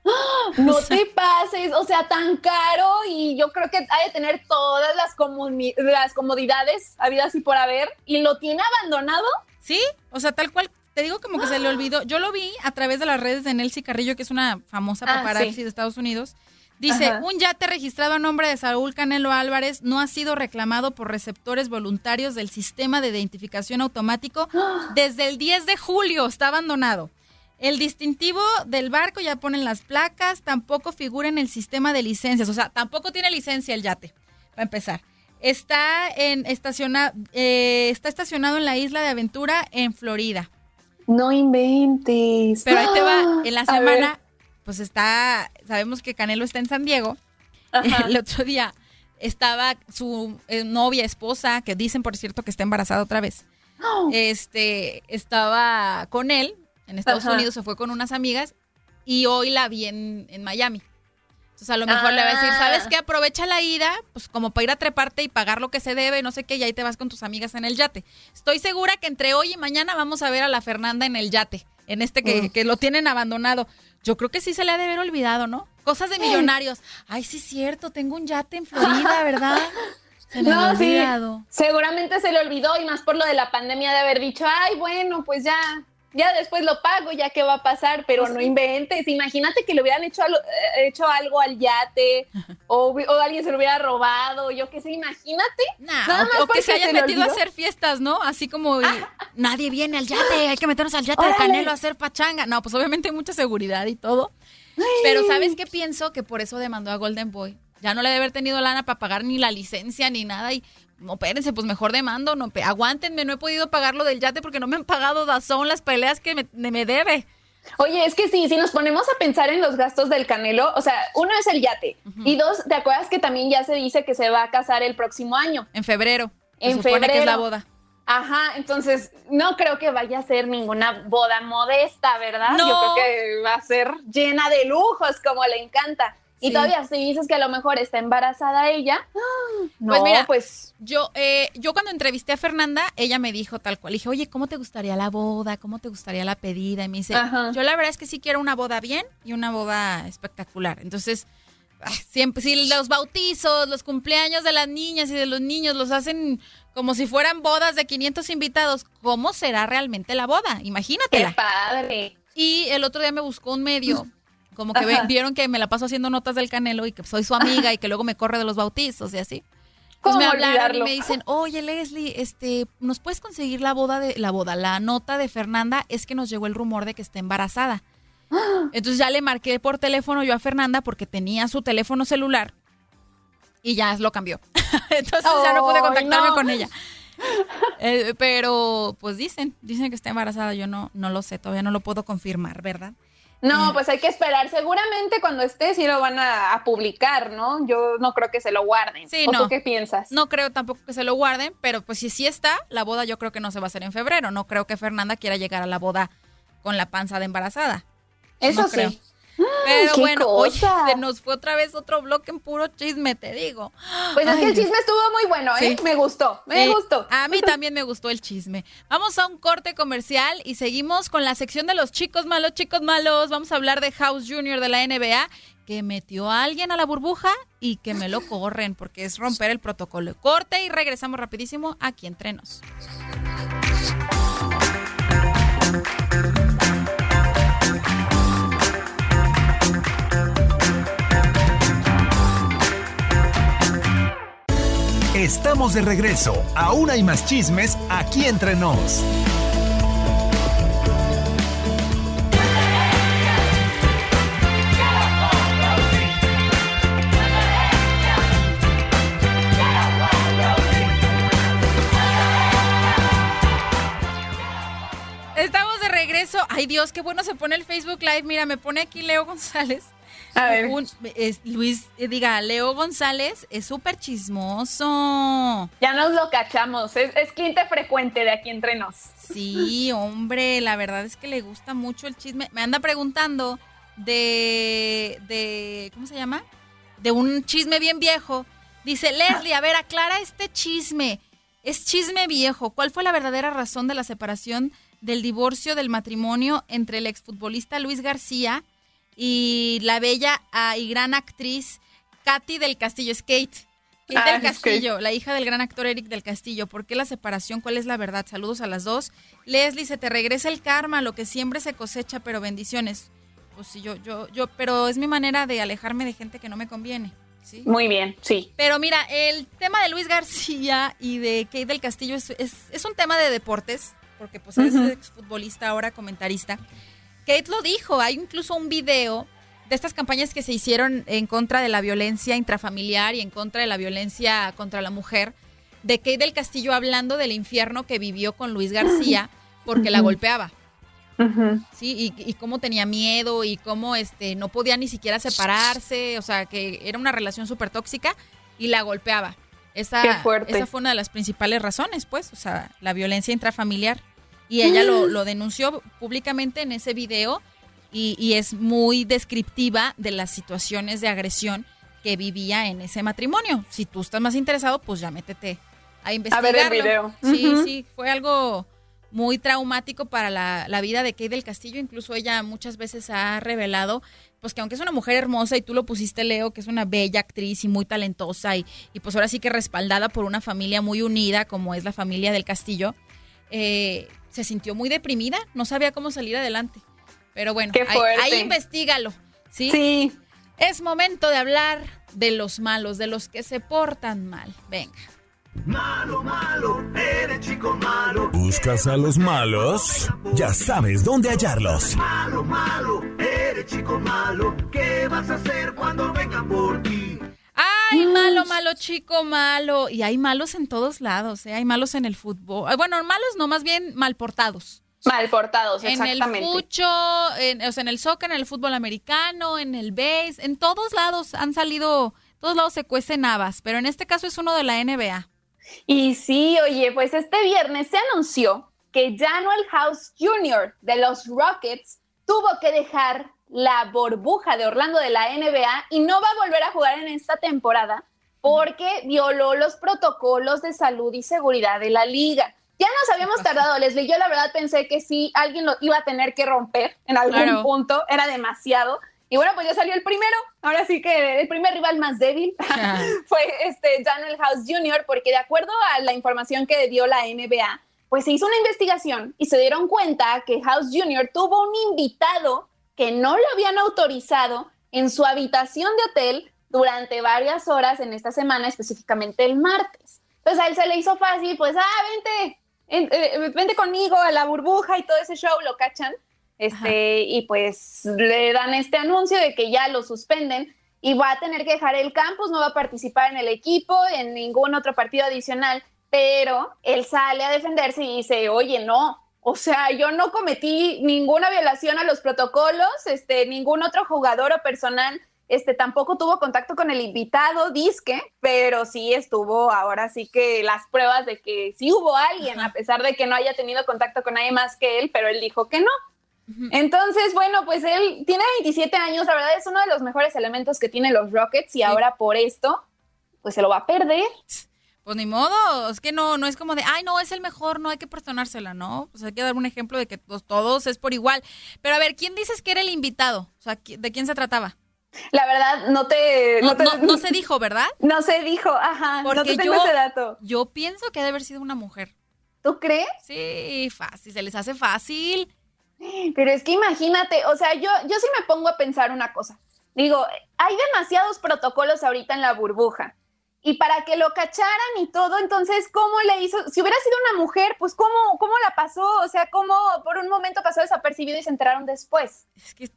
*laughs* No te pases, o sea, tan caro y yo creo que ha de tener todas las, comodidades habidas y por haber y lo tiene abandonado. Sí, o sea, tal cual. Te digo como que se le olvidó. Yo lo vi a través de las redes de Nelcy Carrillo, que es una famosa Ah, paparazzi sí. de Estados Unidos. Dice, Ajá. un yate registrado a nombre de Saúl Canelo Álvarez no ha sido reclamado por receptores voluntarios del sistema de identificación automático *gasps* desde el 10 de julio. Está abandonado. El distintivo del barco ya ponen las placas, tampoco figura en el sistema de licencias, o sea, tampoco tiene licencia el yate, para empezar. Está, en, estaciona, eh, está estacionado en la isla de Aventura, en Florida. No inventes. Pero ahí te va, *gasps* en la semana. Pues está, sabemos que Canelo está en San Diego. Ajá. *laughs* El otro día estaba su eh, novia, esposa, que dicen, por cierto, que está embarazada otra vez. Este, estaba con él en Estados Ajá. Unidos, se fue con unas amigas y hoy la vi en, en Miami. Entonces a lo mejor le va a decir, Ah. ¿sabes qué? Aprovecha la ida, pues como para ir a treparte y pagar lo que se debe, no sé qué, y ahí te vas con tus amigas en el yate. Estoy segura que entre hoy y mañana vamos a ver a la Fernanda en el yate, en este que, que lo tienen abandonado. Yo creo que sí se le ha de haber olvidado, ¿no? Cosas de millonarios. Ay, sí es cierto, tengo un yate en Florida, ¿verdad? Se me No, había sí. olvidado. Seguramente se le olvidó y más por lo de la pandemia de haber dicho, ay, bueno, pues ya, ya después lo pago, ya qué va a pasar, pero Pues no inventes. Imagínate que le hubieran hecho, algo- eh, hecho algo al yate o, o alguien se lo hubiera robado, yo qué sé, imagínate. Nah, Nada o- más o, que se hayan metido a hacer fiestas, ¿no? Así como y, nadie viene al yate, hay que meternos al yate de. Canelo a hacer pachanga. No, pues obviamente hay mucha seguridad y todo. Pero ¿sabes qué pienso? Que por eso demandó a Golden Boy. Ya no le debe haber tenido lana para pagar ni la licencia ni nada y no, espérense, pues mejor demando, no, aguántenme, no he podido pagar lo del yate porque no me han pagado Dazón las peleas que me, me debe. Oye, es que sí, si nos ponemos a pensar en los gastos del Canelo, o sea, uno es el yate y dos, ¿te acuerdas que también ya se dice que se va a casar el próximo año? En febrero. se En supone que es la febrero. boda. Ajá, entonces no creo que vaya a ser ninguna boda modesta, ¿verdad? No. Yo creo que va a ser llena de lujos, como le encanta. Y Sí. todavía si dices que a lo mejor está embarazada ella, ¡ah! *gasps* no, pues mira, pues yo, eh, yo cuando entrevisté a Fernanda, ella me dijo tal cual. Le dije, oye, ¿cómo te gustaría la boda? ¿Cómo te gustaría la pedida? Y me dice, Ajá. yo la verdad es que sí quiero una boda bien y una boda espectacular. Entonces, siempre, si los bautizos, los cumpleaños de las niñas y de los niños los hacen como si fueran bodas de 500 invitados, ¿cómo será realmente la boda? qué Imagínatela. padre. Y el otro día me buscó un medio, *laughs* como que ve- vieron que me la paso haciendo notas del Canelo y que soy su amiga y que luego me corre de los bautizos y así. ¿Cómo Entonces me hablaron y me dicen, oye Leslie, este, ¿nos puedes conseguir la boda de la boda? La nota de Fernanda es que nos llegó el rumor de que está embarazada. *gasps* Entonces ya le marqué por teléfono yo a Fernanda porque tenía su teléfono celular y ya lo cambió. *laughs* Entonces ya no pude contactarme no. con ella. Eh, pero pues dicen, dicen que está embarazada. Yo no, no lo sé, todavía no lo puedo confirmar, ¿verdad? No, pues hay que esperar. Seguramente cuando esté sí lo van a, a publicar, ¿no? Yo no creo que se lo guarden. Sí, ¿O no. tú qué piensas? No creo tampoco que se lo guarden, pero pues si sí está, la boda yo creo que no se va a hacer en febrero. No creo que Fernanda quiera llegar a la boda con la panza de embarazada. Eso No sí. creo. Pero qué bueno, oye, se nos fue otra vez otro bloque en puro chisme, te digo. Pues es que el chisme estuvo muy bueno, ¿eh? Sí. Me gustó, me Sí, gustó. A mí también me gustó el chisme. Vamos a un corte comercial y seguimos con la sección de los chicos malos, chicos malos. Vamos a hablar de House Junior de la NBA que metió a alguien a la burbuja y que me lo corren porque es romper el protocolo. Corte y regresamos rapidísimo aquí entre Estamos de regreso. Aún hay más chismes aquí entre nos. Estamos de regreso. Ay Dios, qué bueno se pone el Facebook Live. Mira, me pone aquí Leo González. A ver. Un- es Luis, eh, diga, Leo González es súper chismoso. Ya nos lo cachamos. Es, es cliente frecuente de aquí entre nos. Sí, hombre, la verdad es que le gusta mucho el chisme. Me anda preguntando de, de, ¿cómo se llama? De un chisme bien viejo. Dice, Leslie, a ver, aclara este chisme. Es chisme viejo. ¿Cuál fue la verdadera razón de la separación del divorcio del matrimonio entre el exfutbolista Luis García y la bella ah, y gran actriz Katy del Castillo? Es Kate. Kate Ah, del es Kate. Castillo, la hija del gran actor Eric del Castillo. ¿Por qué la separación? ¿Cuál es la verdad? Saludos a las dos. Leslie, se te regresa el karma, lo que siempre se cosecha, pero bendiciones. Pues sí, yo, yo, yo, pero es mi manera de alejarme de gente que no me conviene. ¿sí? Muy bien, sí. Pero mira, el tema de Luis García y de Kate del Castillo es, es, es un tema de deportes, porque pues es Ujú. exfutbolista ahora, comentarista. Kate lo dijo, hay incluso un video de estas campañas que se hicieron en contra de la violencia intrafamiliar y en contra de la violencia contra la mujer, de Kate del Castillo hablando del infierno que vivió con Luis García *clears throat* porque la golpeaba. Sí, y, y cómo tenía miedo y cómo este no podía ni siquiera separarse, o sea, que era una relación súper tóxica y la golpeaba. Esa, esa fue una de las principales razones, pues, o sea, la violencia intrafamiliar. Y ella lo, lo denunció públicamente en ese video y, y es muy descriptiva de las situaciones de agresión que vivía en ese matrimonio. Si tú estás más interesado, pues ya métete a A investigarlo. ver el video. Sí, sí, fue algo muy traumático para la, la vida de Kate del Castillo. Incluso ella muchas veces ha revelado, pues que aunque es una mujer hermosa y tú lo pusiste, Leo, que es una bella actriz y muy talentosa y, y pues ahora sí que respaldada por una familia muy unida como es la familia del Castillo, eh, se sintió muy deprimida, no sabía cómo salir adelante. Pero bueno, Qué ahí, ahí investigalo, ¿sí? Sí. Es momento de hablar de los malos, de los que se portan mal. Venga. ¿Buscas a los malos? Ya sabes dónde hallarlos. Malo, malo, eres chico malo. ¿Qué vas a hacer cuando vengan por ti? Ay, malo, malo, chico, malo. Y hay malos en todos lados, ¿eh? Hay malos en el fútbol. Bueno, malos no, más bien mal portados. Mal portados, En el exactamente. fucho, en, o sea, en el soccer, en el fútbol americano, en el base, en todos lados han salido, todos lados se cuecen habas, pero en este caso es uno de la NBA. Y sí, oye, pues este viernes se anunció que Januel House Jr. de los Rockets tuvo que dejar la burbuja de Orlando de la NBA y no va a volver a jugar en esta temporada porque violó los protocolos de salud y seguridad de la liga. Ya nos habíamos tardado, Leslie. Yo la verdad pensé que sí, alguien lo iba a tener que romper en algún Claro. punto, era demasiado. Y bueno, pues ya salió el primero. Ahora sí que el primer rival más débil *laughs* fue este Daniel House Jr., porque de acuerdo a la información que dio la NBA, pues se hizo una investigación y se dieron cuenta que House Jr. tuvo un invitado que no lo habían autorizado en su habitación de hotel durante varias horas en esta semana, específicamente el martes. Entonces a él se le hizo fácil, pues, ah, vente, en- eh, vente conmigo a la burbuja y todo ese show, lo cachan. Este, y pues le dan este anuncio de que ya lo suspenden y va a tener que dejar el campus, no va a participar en el equipo, en ningún otro partido adicional, pero él sale a defenderse y dice, oye, no, o sea, yo no cometí ninguna violación a los protocolos, este, ningún otro jugador o personal este tampoco tuvo contacto con el invitado, disque, pero sí estuvo ahora sí que las pruebas de que sí hubo alguien, a pesar de que no haya tenido contacto con nadie más que él, pero él dijo que no. Entonces, bueno, pues él tiene 27 años, la verdad es uno de los mejores elementos que tienen los Rockets y ahora por esto, pues se lo va a perder. Pues ni modo, es que no, no es como de, ay, no, es el mejor, no hay que perdonársela, ¿no? Pues hay que dar un ejemplo de que pues, todos es por igual. Pero a ver, ¿quién dices que era el invitado? O sea, ¿qui- ¿de quién se trataba? La verdad, no te... No, te- no- no se dijo, ¿verdad? *laughs* No se dijo, ajá, no Porque te tengo yo, ese dato. yo pienso que ha de haber sido una mujer. ¿Tú crees? Sí, fácil, se les hace fácil. Pero es que imagínate, o sea, yo, yo sí me pongo a pensar una cosa. Digo, hay demasiados protocolos ahorita en la burbuja. Y para que lo cacharan y todo, entonces, ¿cómo le hizo? Si hubiera sido una mujer, pues, ¿cómo, cómo la pasó? O sea, ¿cómo por un momento pasó desapercibido y se enteraron después? Es que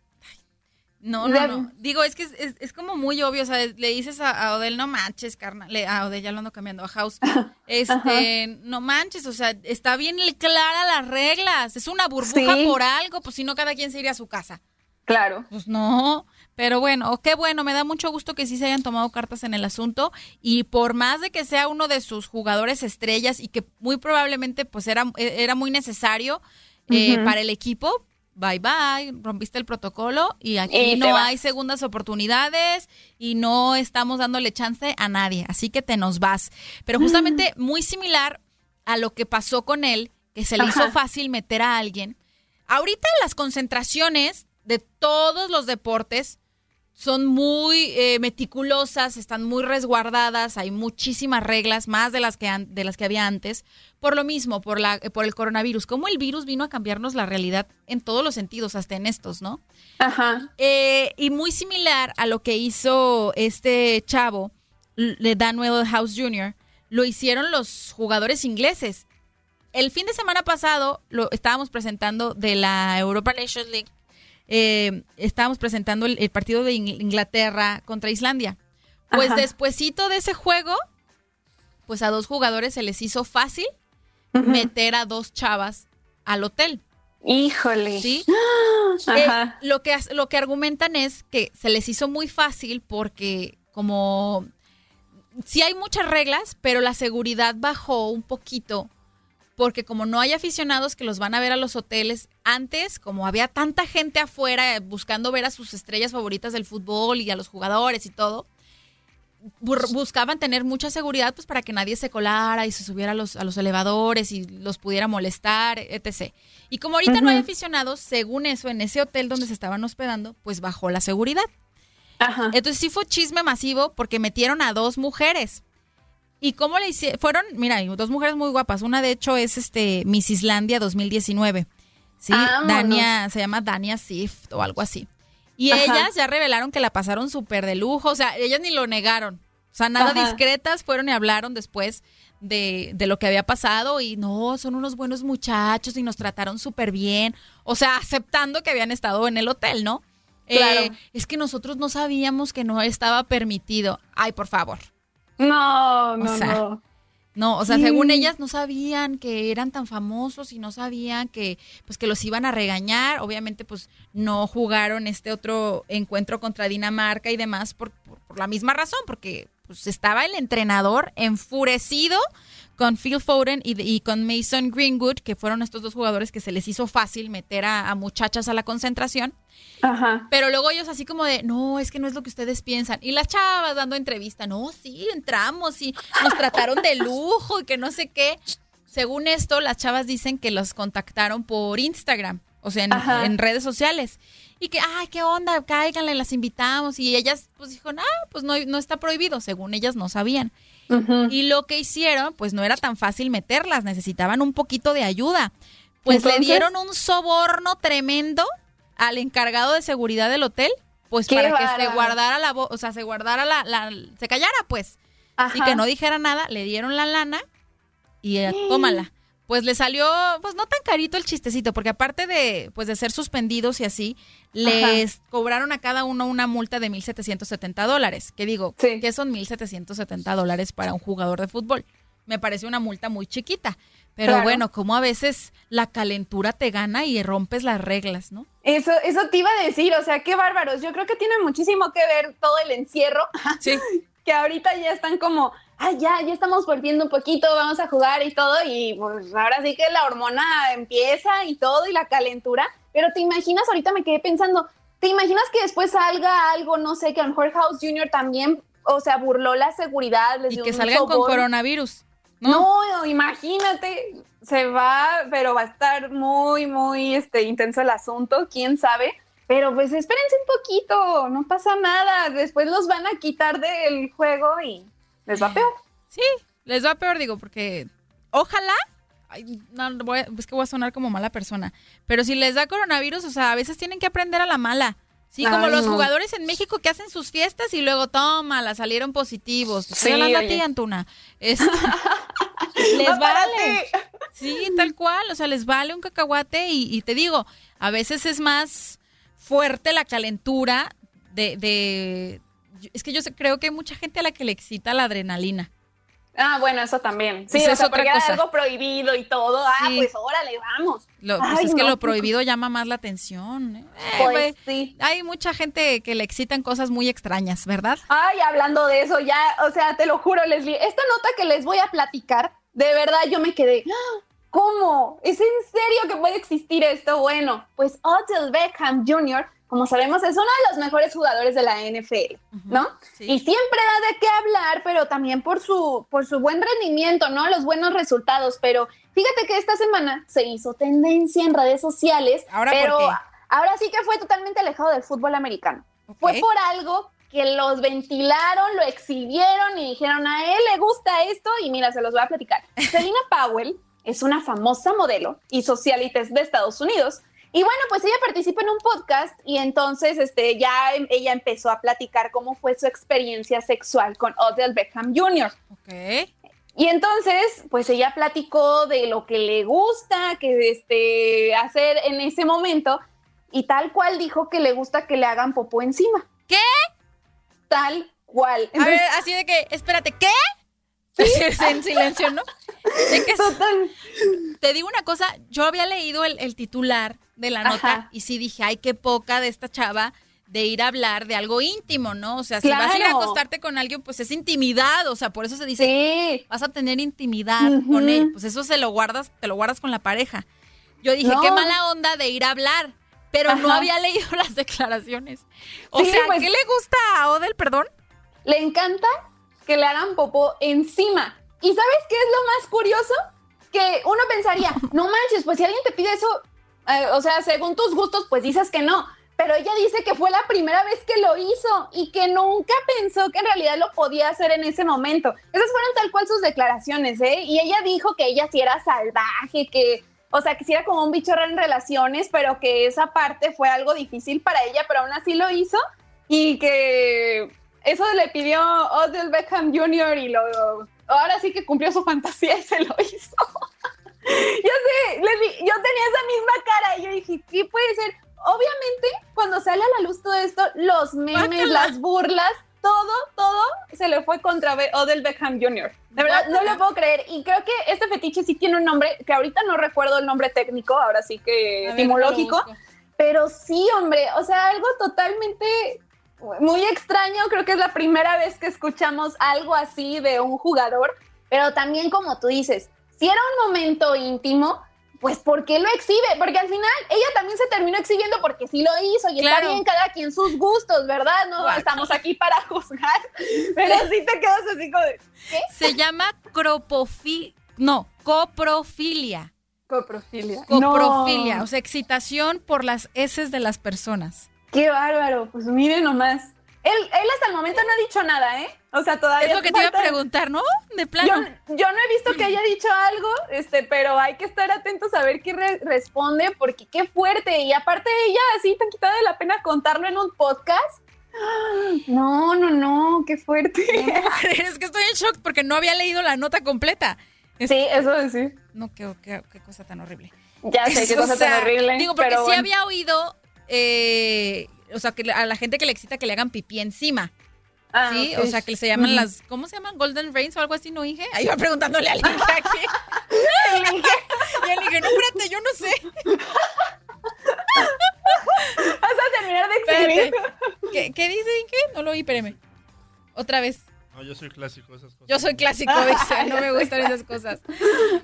No, no, no. Digo, es que es, es- es como muy obvio. O sea, le dices a, a Odell, no manches, carnal. Le- A Odell ya lo ando cambiando, a House. *laughs* Este, no manches, o sea, está bien clara las reglas. Es una burbuja Sí. por algo, pues si no, cada quien se iría a su casa. Claro. Pues no. Pero bueno, qué bueno, me da mucho gusto que sí se hayan tomado cartas en el asunto y por más de que sea uno de sus jugadores estrellas y que muy probablemente pues era, era muy necesario eh, para el equipo, bye bye, rompiste el protocolo y aquí Y no hay segundas oportunidades y no estamos dándole chance a nadie, así que te nos vas. Pero justamente muy similar a lo que pasó con él, que se le hizo fácil meter a alguien. Ahorita las concentraciones de todos los deportes son muy eh, meticulosas, están muy resguardadas, hay muchísimas reglas, más de las que an- de las que había antes, por lo mismo, por la eh, por el coronavirus. Como el virus vino a cambiarnos la realidad en todos los sentidos, hasta en estos, ¿no? Ajá. Eh, y muy similar a lo que hizo este chavo, de Daniel House Jr., lo hicieron los jugadores ingleses. El fin de semana pasado lo estábamos presentando de la Europa Nations League. Eh, estábamos presentando el, el partido de Ing- Inglaterra contra Islandia. Pues Ajá. despuesito de ese juego, pues a dos jugadores se les hizo fácil meter a dos chavas al hotel. Híjole. ¿Sí? *gasps* Ajá. Eh, lo, que, lo que argumentan es que se les hizo muy fácil porque como sí hay muchas reglas, pero la seguridad bajó un poquito porque como no hay aficionados que los van a ver a los hoteles, antes como había tanta gente afuera eh, buscando ver a sus estrellas favoritas del fútbol y a los jugadores y todo, buscaban tener mucha seguridad pues para que nadie se colara y se subiera a los, a los elevadores y los pudiera molestar, etc. Y como ahorita no hay aficionados, según eso, en ese hotel donde se estaban hospedando, pues bajó la seguridad. Entonces sí fue chisme masivo porque metieron a dos mujeres. ¿Y cómo le hicieron? Fueron, mira, dos mujeres muy guapas. Una de hecho es este Miss Islandia 2019. Sí, Vámonos. Dania, se llama Dania Sif o algo así. Y Ajá. ellas ya revelaron que la pasaron súper de lujo. O sea, ellas ni lo negaron. O sea, nada Ajá. discretas fueron y hablaron después de, de lo que había pasado. Y no, son unos buenos muchachos y nos trataron súper bien. O sea, aceptando que habían estado en el hotel, ¿no? Eh, Claro. es que nosotros no sabíamos que no estaba permitido. Ay, por favor. No, no, O sea, no. No, o sea, Sí. según ellas no sabían que eran tan famosos y no sabían que pues que los iban a regañar. Obviamente pues no jugaron este otro encuentro contra Dinamarca y demás por, por- por la misma razón, porque pues estaba el entrenador enfurecido con Phil Foden y, y con Mason Greenwood, que fueron estos dos jugadores que se les hizo fácil meter a, a muchachas a la concentración. Ajá. Pero luego ellos así como de, no, es que no es lo que ustedes piensan. Y las chavas dando entrevista, no, sí, entramos y nos trataron de lujo y que no sé qué. Según esto, las chavas dicen que los contactaron por Instagram, o sea, en redes sociales. Y que, ay, qué onda, cáiganle, las invitamos. Y ellas, pues, dijeron, ah, pues no, no está prohibido. Según ellas no sabían. Y lo que hicieron, pues no era tan fácil meterlas, necesitaban un poquito de ayuda. Pues le dieron un soborno tremendo al encargado de seguridad del hotel, pues ¡Qué para que se guardara la voz, o sea, se guardara la, la- se callara, pues. Y que no dijera nada, le dieron la lana y eh, tómala. Pues le salió, pues no tan carito el chistecito, porque aparte de, pues de ser suspendidos y así, les cobraron a cada uno una multa de 1.770 dólares. Que digo, ¿qué son 1.770 dólares para un jugador de fútbol? Me parece una multa muy chiquita. Pero Claro. bueno, como a veces la calentura te gana y rompes las reglas, ¿no? Eso, eso te iba a decir, o sea, qué bárbaros. Yo creo que tiene muchísimo que ver todo el encierro. Sí. *laughs* que ahorita ya están como, ah, ya, ya estamos volviendo un poquito, vamos a jugar y todo. Y pues ahora sí que la hormona empieza y todo y la calentura. Pero te imaginas, ahorita me quedé pensando, ¿te imaginas que después salga algo, no sé, que a lo mejor House Jr. también, o sea, burló la seguridad? les Y dio que un salgan con soborno? coronavirus. No, imagínate, se va, pero va a estar muy, muy este, intenso el asunto, quién sabe. Pero pues espérense un poquito, no pasa nada. Después los van a quitar del juego y les va peor. Sí, les va peor, digo, porque ojalá. ay, no, voy a- es que voy a sonar como mala persona. Pero si les da coronavirus, o sea, a veces tienen que aprender a la mala. Sí, como los jugadores en México que hacen sus fiestas y luego, toma, la salieron positivos. Sí, hablando a ti, Antuna. *laughs* Les vale. Sí, tal cual. O sea, les vale un cacahuate y, y te digo, a veces es más fuerte la calentura de, de... Es que yo creo que hay mucha gente a la que le excita la adrenalina. Ah, bueno, eso también. Sí, Esa o es sea, otra porque era cosa. algo prohibido y todo. Ah, Sí. pues órale, vamos. Lo- pues Ay, es que lo prohibido llama más la atención. ¿eh? Eh, Pues sí. Hay mucha gente que le excitan cosas muy extrañas, ¿verdad? Ay, hablando de eso, ya, o sea, te lo juro, Leslie, esta nota que les voy a platicar, de verdad yo me quedé, ¡Ah! ¿cómo? ¿Es en serio que puede existir esto? Bueno, pues Odell Beckham Jr., como sabemos, es uno de los mejores jugadores de la NFL, ¿no? Y siempre da de qué hablar, pero también por su, por su buen rendimiento, ¿no? Los buenos resultados, pero fíjate que esta semana se hizo tendencia en redes sociales, ¿Ahora por pero qué? ahora sí que fue totalmente alejado del fútbol americano. Fue por algo que los ventilaron, lo exhibieron y dijeron a él le gusta esto y mira, se los voy a platicar. *laughs* Selena Powell es una famosa modelo y socialites de Estados Unidos. Y bueno, pues ella participa en un podcast y entonces este, ya em- ella empezó a platicar cómo fue su experiencia sexual con Odell Beckham Jr. Ok. Y entonces, pues ella platicó de lo que le gusta que este, hacer en ese momento y tal cual dijo que le gusta que le hagan popó encima. ¿Qué? Tal cual. A ver, así de que, espérate, ¿qué? *laughs* En silencio, ¿no? *laughs* Es- Te digo una cosa, yo había leído el, el titular de la nota Ajá. y sí dije, ay, qué poca de esta chava de ir a hablar de algo íntimo, ¿no? O sea, si vas a ir a acostarte con alguien, pues es intimidad, o sea, por eso se dice, Sí. vas a tener intimidad con él, pues eso se lo guardas, te lo guardas con la pareja. Yo dije, No. qué mala onda de ir a hablar, pero no había leído *laughs* las declaraciones. O Sí, sea, pues- ¿qué le gusta a Odell, perdón? Le encanta que le hagan popó encima. ¿Y sabes qué es lo más curioso? Que uno pensaría, no manches, pues si alguien te pide eso, eh, o sea, según tus gustos, pues dices que no. Pero ella dice que fue la primera vez que lo hizo y que nunca pensó que en realidad lo podía hacer en ese momento. Esas fueron tal cual sus declaraciones, ¿eh? Y ella dijo que ella sí era salvaje, que, o sea, que sí era como un bicho raro en relaciones, pero que esa parte fue algo difícil para ella, pero aún así lo hizo y que eso le pidió Odell Beckham Jr. y lo ahora sí que cumplió su fantasía y se lo hizo. *laughs* yo sé, Leslie, yo tenía esa misma cara y yo dije, ¿qué puede ser? Obviamente, cuando sale a la luz todo esto, los memes, las burlas, todo, todo se le fue contra Odell Beckham Jr. De verdad, no lo puedo creer. Y creo que este fetiche sí tiene un nombre, que ahorita no recuerdo el nombre técnico, ahora sí que etimológico. Pero sí, hombre, o sea, algo totalmente muy extraño, creo que es la primera vez que escuchamos algo así de un jugador, pero también como tú dices, si era un momento íntimo, pues ¿por qué lo exhibe? Porque al final ella también se terminó exhibiendo porque sí lo hizo y está bien cada quien sus gustos, ¿verdad? No estamos aquí para juzgar, *laughs* pero sí te quedas así como de, ¿qué? Se llama cropofi... No, coprofilia. Coprofilia. Coprofilia, No. o sea, excitación por las heces de las personas. Qué bárbaro, pues miren nomás. Él, él hasta el momento no ha dicho nada, ¿eh? O sea, todavía. Es lo que te iba a preguntar, ¿no? De plano. Yo, yo no he visto que haya dicho algo, este, pero hay que estar atentos a ver qué re- responde, porque qué fuerte. Y aparte ella así tan quitada de la pena contarlo en un podcast. *gasps* No, no, no, qué fuerte. *laughs* es que estoy en shock porque no había leído la nota completa. Sí, eso sí. No, qué, qué- qué cosa tan horrible. Ya sé, qué *laughs* O cosa sea, tan horrible. Digo, porque pero sí bueno. había oído, eh, o sea, que a la gente que le excita que le hagan pipí encima. Ah, sí, o sea, que se llaman las, ¿cómo se llaman? Golden Rains o algo así, ¿no, Inge? Ahí iba preguntándole al *laughs* Inge aquí. y el Inge, no, espérate, yo no sé. *laughs* Vas a terminar de exhibir. ¿Qué, ¿Qué dice Inge? No lo oí, espérame. Otra vez. No, yo soy clásico de esas cosas. Yo soy clásico, dice, no me gustan esas cosas.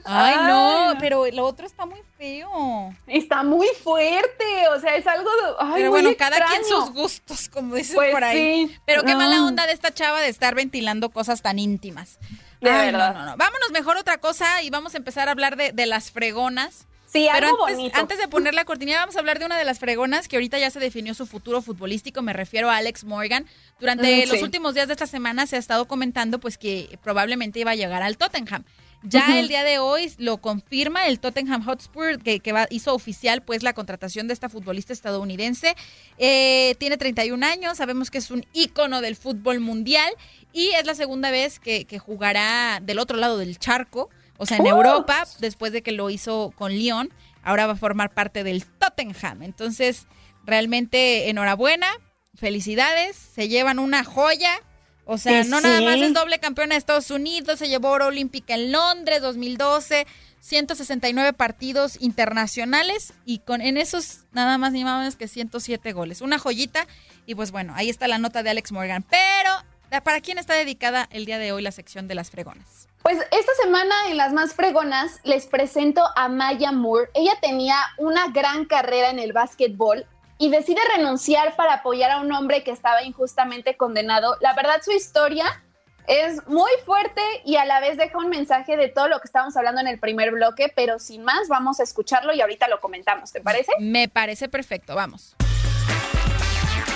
Ay, no, pero lo otro está muy feo. Está muy fuerte, o sea, es algo de. Ay, pero muy bueno, cada quien sus gustos, como dicen Pues por ahí. sí. Pero qué No. mala onda de esta chava de estar ventilando cosas tan íntimas. De Ay, verdad. No, no, no. Vámonos mejor otra cosa y vamos a empezar a hablar de, de las fregonas. Sí, Pero algo antes, bonito. antes de poner la cortinilla, vamos a hablar de una de las fregonas que ahorita ya se definió su futuro futbolístico. Me refiero a Alex Morgan. Durante Mm, los sí. últimos días de esta semana se ha estado comentando pues que probablemente iba a llegar al Tottenham. Ya el día de hoy lo confirma el Tottenham Hotspur, que, que va- hizo oficial pues la contratación de esta futbolista estadounidense. Eh, tiene 31 años, sabemos que es un ícono del fútbol mundial y es la segunda vez que, que jugará del otro lado del charco, o sea, en ¡Oh! Europa, después de que lo hizo con Lyon. Ahora va a formar parte del Tottenham. Entonces, realmente enhorabuena, felicidades, se llevan una joya. O sea, Sí, no nada más es doble campeona de Estados Unidos, se llevó oro olímpica en Londres 2012, 169 partidos internacionales y con en esos nada más ni más menos que 107 goles. Una joyita y pues bueno, ahí está la nota de Alex Morgan. Pero, ¿para quién está dedicada el día de hoy la sección de las fregonas? Pues esta semana en las más fregonas les presento a Maya Moore. Ella tenía una gran carrera en el básquetbol y decide renunciar para apoyar a un hombre que estaba injustamente condenado. La verdad su historia es muy fuerte y a la vez deja un mensaje de todo lo que estábamos hablando en el primer bloque, pero sin más vamos a escucharlo y ahorita lo comentamos, ¿te parece? Me parece perfecto, vamos.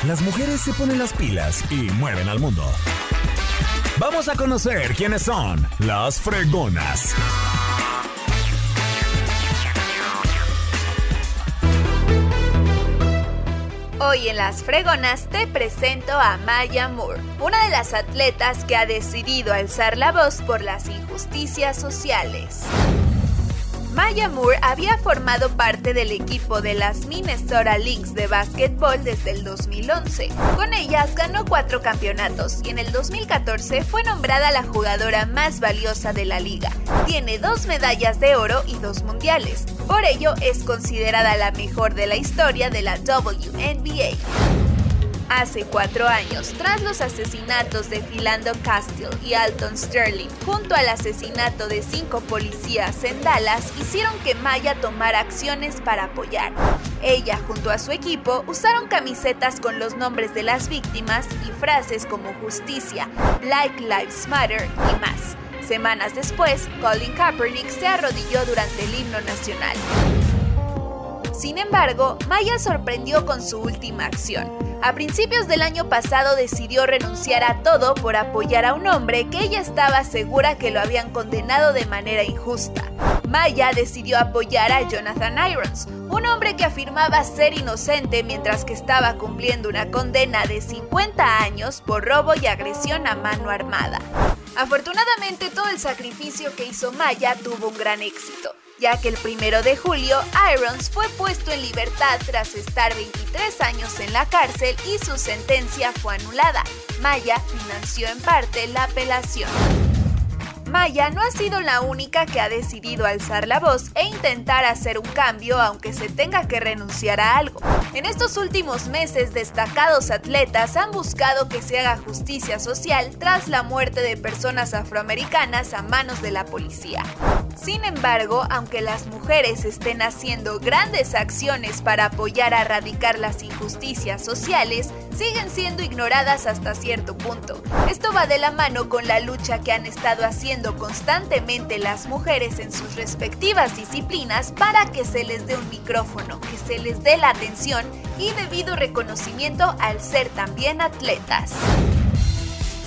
Las mujeres se ponen las pilas y mueven al mundo. Vamos a conocer quiénes son las fregonas. Hoy en Las Fregonas te presento a Maya Moore, una de las atletas que ha decidido alzar la voz por las injusticias sociales. Maya Moore había formado parte del equipo de las Minnesota Lynx de básquetbol desde el 2011. Con ellas ganó cuatro campeonatos y en el 2014 fue nombrada la jugadora más valiosa de la liga. Tiene dos medallas de oro y dos mundiales. Por ello es considerada la mejor de la historia de la WNBA. Hace cuatro años, tras los asesinatos de Philando Castile y Alton Sterling, junto al asesinato de cinco policías en Dallas, hicieron que Maya tomara acciones para apoyar. Ella, junto a su equipo, usaron camisetas con los nombres de las víctimas y frases como justicia, Like Lives Matter y más. Semanas después, Colin Kaepernick se arrodilló durante el himno nacional. Sin embargo, Maya sorprendió con su última acción. A principios del año pasado decidió renunciar a todo por apoyar a un hombre que ella estaba segura que lo habían condenado de manera injusta. Maya decidió apoyar a Jonathan Irons, un hombre que afirmaba ser inocente mientras que estaba cumpliendo una condena de 50 años por robo y agresión a mano armada. Afortunadamente todo el sacrificio que hizo Maya tuvo un gran éxito ya que el primero de julio Irons fue puesto en libertad tras estar 23 años en la cárcel y su sentencia fue anulada. Maya financió en parte la apelación. Maya no ha sido la única que ha decidido alzar la voz e intentar hacer un cambio aunque se tenga que renunciar a algo. En estos últimos meses, destacados atletas han buscado que se haga justicia social tras la muerte de personas afroamericanas a manos de la policía. Sin embargo, aunque las mujeres estén haciendo grandes acciones para apoyar a erradicar las injusticias sociales, siguen siendo ignoradas hasta cierto punto. Esto va de la mano con la lucha que han estado haciendo constantemente las mujeres en sus respectivas disciplinas para que se les dé un micrófono, que se les dé la atención y debido reconocimiento al ser también atletas.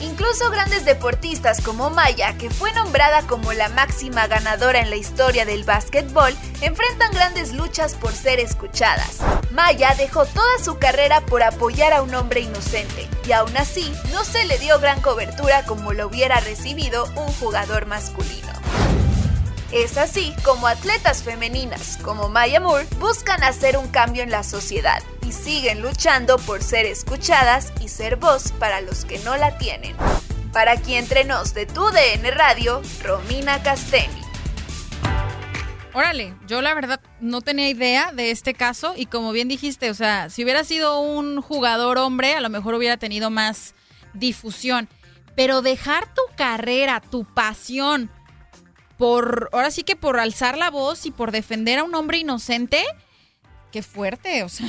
Incluso grandes deportistas como Maya, que fue nombrada como la máxima ganadora en la historia del básquetbol, enfrentan grandes luchas por ser escuchadas. Maya dejó toda su carrera por apoyar a un hombre inocente, y aún así no se le dio gran cobertura como lo hubiera recibido un jugador masculino. Es así como atletas femeninas como Maya Moore buscan hacer un cambio en la sociedad y siguen luchando por ser escuchadas y ser voz para los que no la tienen. Para aquí entre nos de tu DN Radio, Romina Casteni. Órale, yo la verdad no tenía idea de este caso y como bien dijiste, o sea, si hubiera sido un jugador hombre, a lo mejor hubiera tenido más difusión. Pero dejar tu carrera, tu pasión, por, ahora sí que por alzar la voz y por defender a un hombre inocente, qué fuerte, o sea.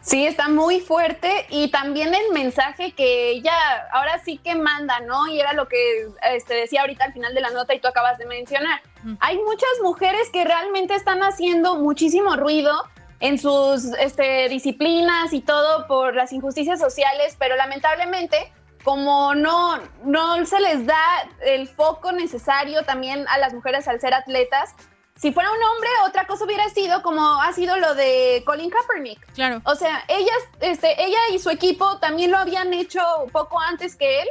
Sí, está muy fuerte y también el mensaje que ella ahora sí que manda, ¿no? Y era lo que este, decía ahorita al final de la nota y tú acabas de mencionar. Hay muchas mujeres que realmente están haciendo muchísimo ruido en sus este, disciplinas y todo por las injusticias sociales, pero lamentablemente como no, no se les da el foco necesario también a las mujeres al ser atletas, si fuera un hombre, otra cosa hubiera sido como ha sido lo de Colin Kaepernick. Claro. O sea, ellas, este, ella y su equipo también lo habían hecho poco antes que él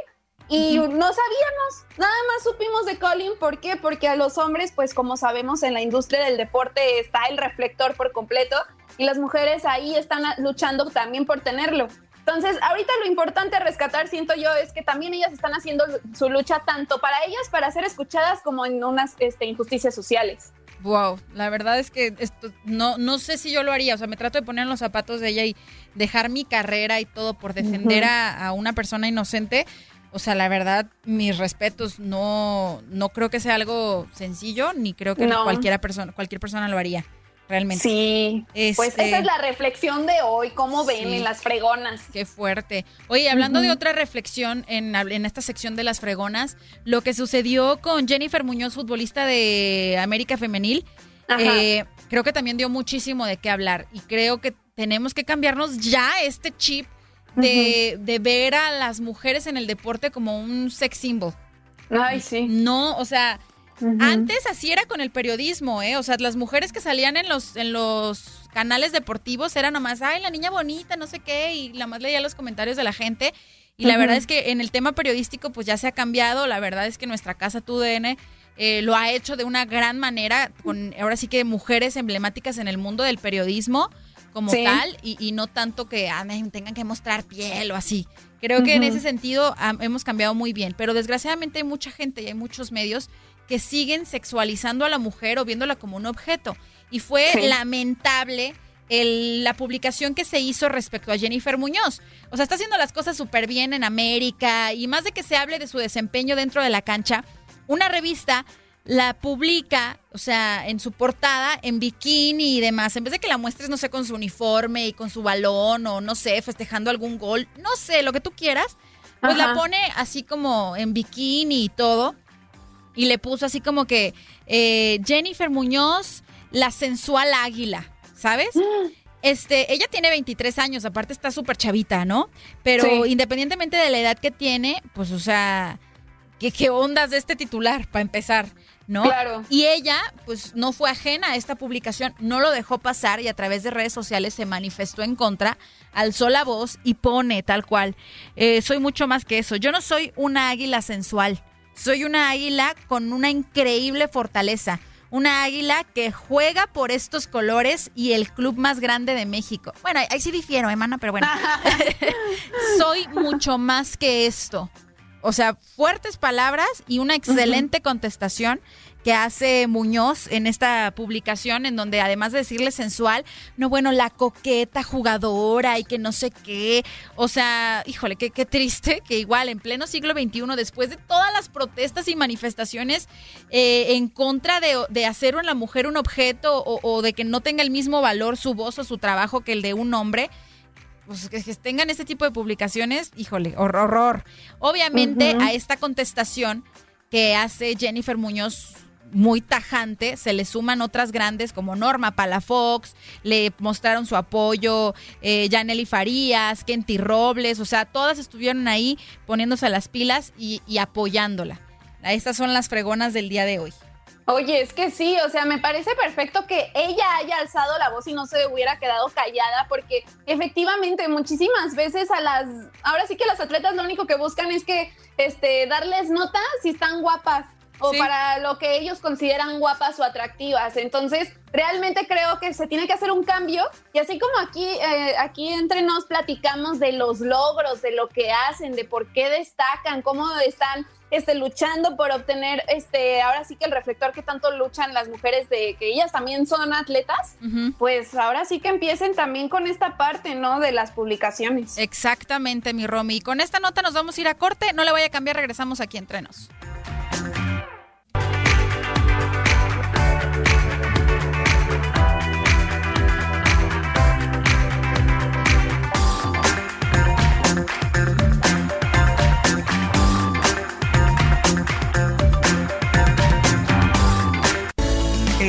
y no sabíamos, nada más supimos de Colin, ¿por qué? Porque a los hombres, pues como sabemos, en la industria del deporte está el reflector por completo y las mujeres ahí están luchando también por tenerlo. Entonces, ahorita lo importante a rescatar, siento yo, es que también ellas están haciendo su lucha tanto para ellas, para ser escuchadas, como en unas este, injusticias sociales. Wow, la verdad es que esto, no, no sé si yo lo haría, o sea, me trato de poner en los zapatos de ella y dejar mi carrera y todo por defender a, una persona inocente. O sea, la verdad, mis respetos, no, no creo que sea algo sencillo, ni creo que cualquiera persona, cualquier persona lo haría realmente. Sí, pues esa Este, es la reflexión de hoy, cómo ven Sí. en las fregonas. Qué fuerte. Oye, hablando de otra reflexión en, en esta sección de las fregonas, lo que sucedió con Jennifer Muñoz, futbolista de América Femenil, eh, creo que también dio muchísimo de qué hablar y creo que tenemos que cambiarnos ya este chip de, de ver a las mujeres en el deporte como un sex symbol. Ay, sí. No, o sea, antes así era con el periodismo, ¿eh? O sea, las mujeres que salían en los, en los canales deportivos eran nomás, ay, la niña bonita, no sé qué, y la más leía los comentarios de la gente. Y la Ujú. verdad es que en el tema periodístico, pues ya se ha cambiado. La verdad es que nuestra casa TUDN eh, lo ha hecho de una gran manera, con ahora sí que mujeres emblemáticas en el mundo del periodismo como Sí. tal, y, y no tanto que ah, tengan que mostrar piel o así. Creo que en ese sentido am, hemos cambiado muy bien, pero desgraciadamente hay mucha gente y hay muchos medios que siguen sexualizando a la mujer o viéndola como un objeto. Y fue Sí. lamentable el- la publicación que se hizo respecto a Jennifer Muñoz. O sea, está haciendo las cosas súper bien en América y más de que se hable de su desempeño dentro de la cancha, una revista la publica, o sea, en su portada, en bikini y demás. En vez de que la muestres, no sé, con su uniforme y con su balón o no sé, festejando algún gol, no sé, lo que tú quieras, pues la pone así como en bikini y todo. Y le puso así como que eh, Jennifer Muñoz, la sensual águila, ¿sabes? *gasps* Este, ella tiene 23 años, aparte está súper chavita, ¿no? Pero Sí. independientemente de la edad que tiene, pues, o sea, ¿qué, qué ondas de este titular, para empezar, ¿no? Claro. Y ella, pues, no fue ajena a esta publicación, no lo dejó pasar y a través de redes sociales se manifestó en contra, alzó la voz y pone tal cual, eh, soy mucho más que eso, yo no soy una águila sensual, soy una águila con una increíble fortaleza. Una águila que juega por estos colores y el club más grande de México. Bueno, ahí- sí difiero, hermana, pero bueno. *laughs* *laughs* Soy mucho más que esto. o sea, fuertes palabras y una excelente contestación que hace Muñoz en esta publicación, en donde además de decirle sensual, no, bueno, la coqueta jugadora y que no sé qué. O sea, híjole, qué, qué triste que igual en pleno siglo XXI, después de todas las protestas y manifestaciones eh, en contra de, de hacer a la mujer un objeto o, o de que no tenga el mismo valor su voz o su trabajo que el de un hombre, pues que, tengan este tipo de publicaciones, híjole, horror. horror. Obviamente a esta contestación que hace Jennifer Muñoz muy tajante, se le suman otras grandes como Norma Palafox, le mostraron su apoyo, eh, Janely Farías, Kenty Robles, o sea, todas estuvieron ahí poniéndose las pilas y, y apoyándola. Estas son las fregonas del día de hoy. Oye, es que sí, o sea, me parece perfecto que ella haya alzado la voz y no se hubiera quedado callada, porque efectivamente muchísimas veces a las, ahora sí que las atletas lo único que buscan es que, este, darles nota si están guapas o Sí. para lo que ellos consideran guapas o atractivas. Entonces, realmente creo que se tiene que hacer un cambio y así como aquí, eh, aquí entre nos platicamos de los logros, de lo que hacen, de por qué destacan, cómo están este, luchando por obtener, este, ahora sí que el reflector que tanto luchan las mujeres de que ellas también son atletas, pues ahora sí que empiecen también con esta parte, ¿no? De las publicaciones. Exactamente, mi Romy. Y con esta nota nos vamos a ir a corte. No le vaya a cambiar, regresamos aquí entre nos.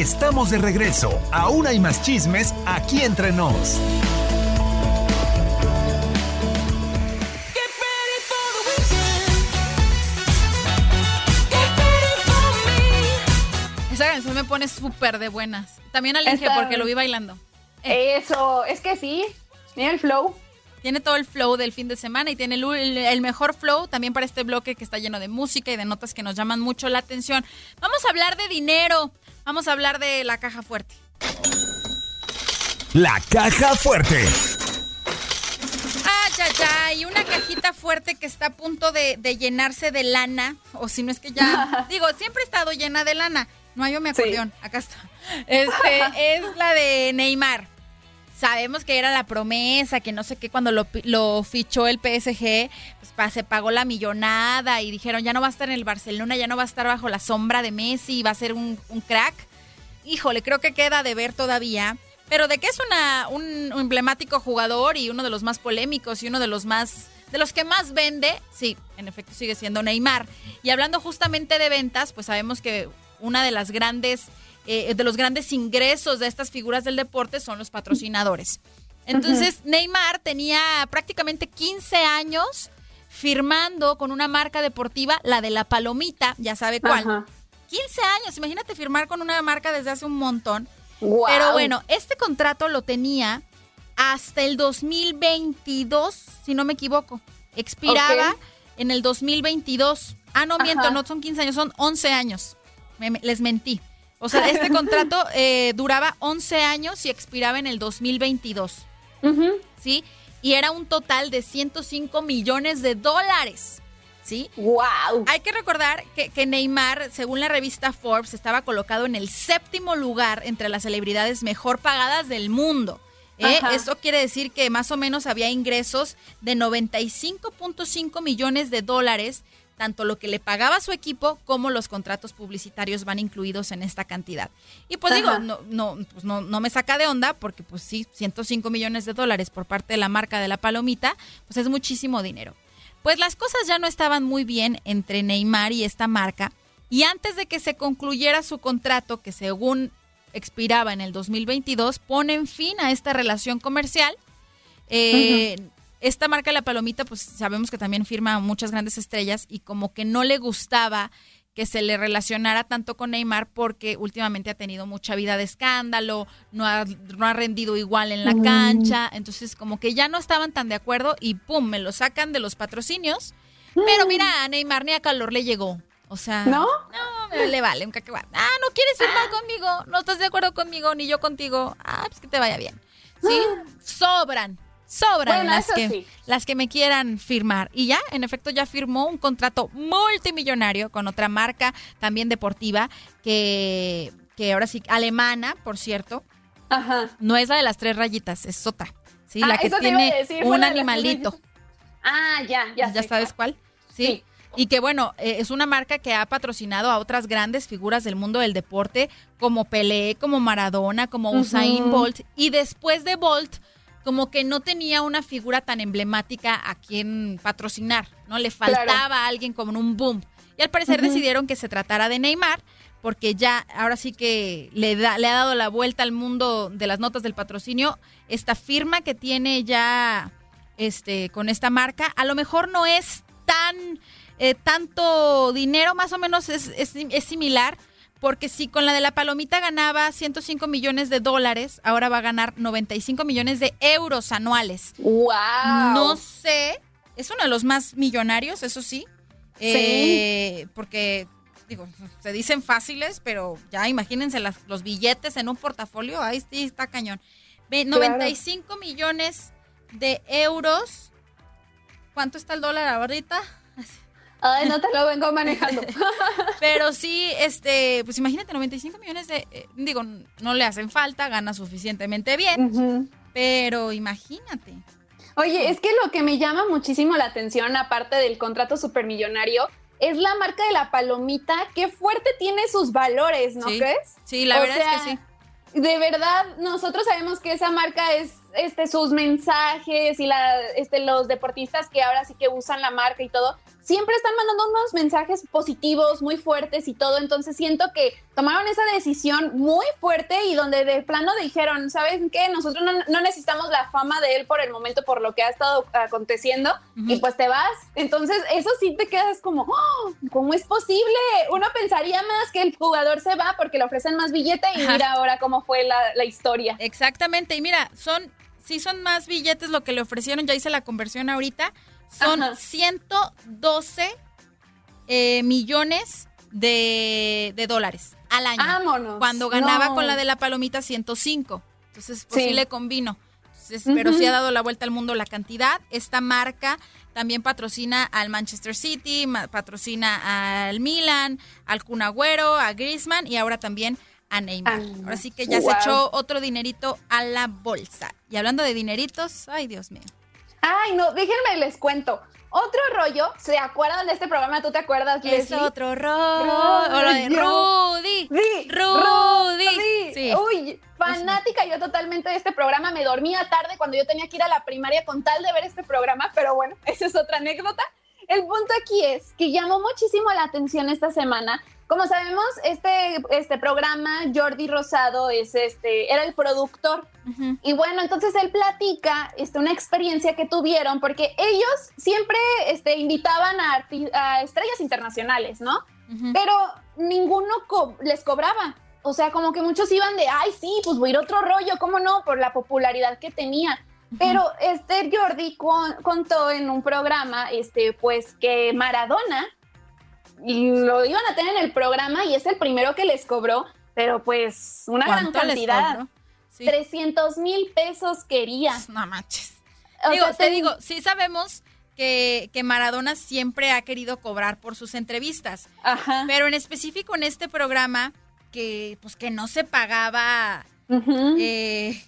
Estamos de regreso. Aún hay más chismes aquí entre nos. Esa canción me pone súper de buenas. También al Inge Está- porque lo vi bailando. Eso, es que sí, mira el flow. Tiene todo el flow del fin de semana y tiene el, el- el mejor flow también para este bloque que está lleno de música y de notas que nos llaman mucho la atención. Vamos a hablar de dinero. Vamos a hablar de la caja fuerte. La caja fuerte. Ah, ya, ya. Y una cajita fuerte que está a punto de, de llenarse de lana. O si no es que ya. *laughs* digo, siempre ha estado llena de lana. No hay yo mi acordeón. Acá está. Este *laughs* es la de Neymar. Sabemos que era la promesa, que no sé qué, cuando lo, fichó el PSG, pues se pagó la millonada y dijeron, ya no va a estar en el Barcelona, ya no va a estar bajo la sombra de Messi, va a ser un, un crack. Híjole, creo que queda de ver todavía. Pero de que es una, un emblemático jugador y uno de los más polémicos y uno de los más de los que más vende, sí, en efecto sigue siendo Neymar. Y hablando justamente de ventas, pues sabemos que una de las grandes, eh, de los grandes ingresos de estas figuras del deporte son los patrocinadores. Entonces, Neymar tenía prácticamente 15 años firmando con una marca deportiva, la de la palomita, ya sabe cuál. Ajá. 15 años, imagínate firmar con una marca desde hace un montón. Pero bueno, este contrato lo tenía hasta el 2022, si no me equivoco. Expiraba en el 2022. Ah, no, miento, Ajá. no son 15 años, son 11 años. Me- me- les mentí. O sea, este *laughs* contrato eh, duraba 11 años y expiraba en el 2022. ¿Sí? Y era un total de 105 millones de dólares. ¿Sí? ¡Wow! Hay que recordar que, que Neymar, según la revista Forbes, estaba colocado en el séptimo lugar entre las celebridades mejor pagadas del mundo. ¿eh? Eso quiere decir que más o menos había ingresos de 95.5 millones de dólares, tanto lo que le pagaba a su equipo como los contratos publicitarios van incluidos en esta cantidad. Y pues digo, no, no, pues no, no me saca de onda porque pues sí, 105 millones de dólares por parte de la marca de la palomita, pues es muchísimo dinero. Pues las cosas ya no estaban muy bien entre Neymar y esta marca. Y antes de que se concluyera su contrato, que según expiraba en el 2022, ponen fin a esta relación comercial. Eh, Esta marca La Palomita, pues sabemos que también firma muchas grandes estrellas y como que no le gustaba que se le relacionara tanto con Neymar porque últimamente ha tenido mucha vida de escándalo, no ha, no ha rendido igual en la cancha, entonces como que ya no estaban tan de acuerdo y pum, me lo sacan de los patrocinios. Pero mira, a Neymar ni a calor le llegó. O sea, ¿No? no, me le vale un cacahuate. Ah, no quieres firmar conmigo, no estás de acuerdo conmigo, ni yo contigo. Ah, pues que te vaya bien. ¿Sí? Sobran, sobran Bueno, las que sí. las que me quieran firmar. Y ya, en efecto, ya firmó un contrato multimillonario con otra marca también deportiva que, que ahora sí, alemana, por cierto. Ajá. No es la de las tres rayitas, es otra. Sí, Ah, la que tiene decir, un animalito. Ah, ya, ya. ¿Ya sé sabes cuál? Sí. Sí. Y que bueno, eh, es una marca que ha patrocinado a otras grandes figuras del mundo del deporte, como Pelé, como Maradona, como Usain Ujú. Bolt. Y después de Bolt, como que no tenía una figura tan emblemática a quien patrocinar, ¿no? Le faltaba Claro. a alguien como en un boom. Y al parecer decidieron que se tratara de Neymar, porque ya ahora sí que le, da, le ha dado la vuelta al mundo de las notas del patrocinio. Esta firma que tiene ya este, con esta marca, a lo mejor no es tan eh, tanto dinero, más o menos es, es, es similar, porque si con la de la palomita ganaba 105 millones de dólares, ahora va a ganar 95 millones de euros anuales. ¡Wow! No sé, es uno de los más millonarios, eso sí. Eh, porque, digo, se dicen fáciles, pero ya imagínense las- los billetes en un portafolio, ahí sí está cañón. Ve, Claro. 95 millones de euros. ¿Cuánto está el dólar ahorita? *laughs* Ay, no te lo vengo manejando. *laughs* Pero sí, este, pues imagínate, 95 millones de, eh, digo, no le hacen falta, gana suficientemente bien, pero imagínate. Oye, es que lo que me llama muchísimo la atención, aparte del contrato supermillonario, es la marca de la palomita. Qué fuerte tiene sus valores, ¿no Sí. crees? Sí, la O verdad es que sí. De verdad, nosotros sabemos que esa marca es este sus mensajes y la, este, los deportistas que ahora sí que usan la marca y todo, siempre están mandando unos mensajes positivos, muy fuertes y todo. Entonces siento que tomaron esa decisión muy fuerte y donde de plano dijeron, ¿sabes qué? Nosotros no, no necesitamos la fama de él por el momento, por lo que ha estado aconteciendo, y pues te vas. Entonces eso sí te quedas como, "Oh, ¿cómo es posible? Uno pensaría más que el jugador se va porque le ofrecen más billete y Ajá. mira ahora cómo fue la, la historia. Exactamente, y mira, son, sí son más billetes lo que le ofrecieron, ya hice la conversión ahorita, son Ajá. 112 eh, millones de, de dólares al año. Vámonos. Cuando ganaba No. con la de la palomita 105. Entonces, pues Sí. sí le. Entonces, pero sí ha dado la vuelta al mundo la cantidad. Esta marca también patrocina al Manchester City, patrocina al Milan, al Kun Agüero, a Griezmann y ahora también a Neymar. Ah, Ahora sí que ya wow. se echó otro dinerito a la bolsa. Y hablando de dineritos, ay Dios mío. Ay, no, déjenme les cuento. Otro rollo, ¿se acuerdan de este programa? ¿Tú te acuerdas, Es Leslie? otro rollo. Rudy. Rudy. Rudy. Sí. Uy, fanática yo totalmente de este programa. Me dormía tarde cuando yo tenía que ir a la primaria con tal de ver este programa, pero bueno, *laughs* esa es otra anécdota. El punto aquí es que llamó muchísimo la atención esta semana. Como sabemos, este, este programa, Jordi Rosado, es este, era el productor. Y bueno, entonces él platica este, una experiencia que tuvieron, porque ellos siempre este, invitaban a, estrellas internacionales, ¿no? Pero ninguno co- les cobraba. O sea, como que muchos iban de, ay, sí, pues voy a ir otro rollo, ¿cómo no? Por la popularidad que tenía. Pero este Jordi con- contó en un programa, este, pues que Maradona lo iban a tener en el programa y es el primero que les cobró, pero pues una gran ¿Cuánto les cantidad. Sí. 300 mil pesos quería. No manches. O Digo, sea, te digo, sí sabemos que, que Maradona siempre ha querido cobrar por sus entrevistas. Ajá. Pero en específico en este programa, que pues que no se pagaba eh,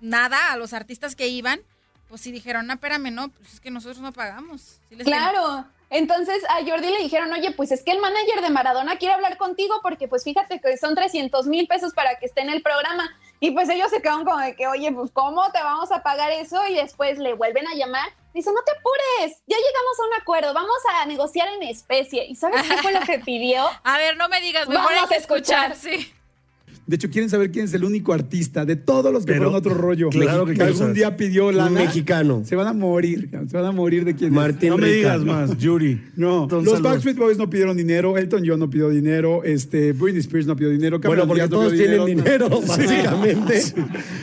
nada a los artistas que iban, pues sí dijeron, no, espérame, no, pues es que nosotros no pagamos. Sí les Claro. Entonces a Jordi le dijeron, oye, pues es que el manager de Maradona quiere hablar contigo porque pues fíjate que son 300 mil pesos para que esté en el programa. Y pues ellos se quedan como de que, oye, pues ¿cómo te vamos a pagar eso? Y después le vuelven a llamar. Dice, no te apures, ya llegamos a un acuerdo, vamos a negociar en especie. ¿Y sabes qué fue lo que pidió? *laughs* A ver, no me digas, Vamos a escuchar. sí. De hecho, quieren saber quién es el único artista de todos los que Pero, fueron otro rollo. claro que quiero algún día pidió lana. Un mexicano. Se van a morir, se van a morir de quién Martín No me digas más. *laughs* Yuri. No, los. Backstreet Boys no pidieron dinero, Elton John no pidió dinero, este, Britney Spears no pidió dinero. Bueno, Cameron porque Díaz no todos pidió tienen dinero, *laughs* Sí. básicamente.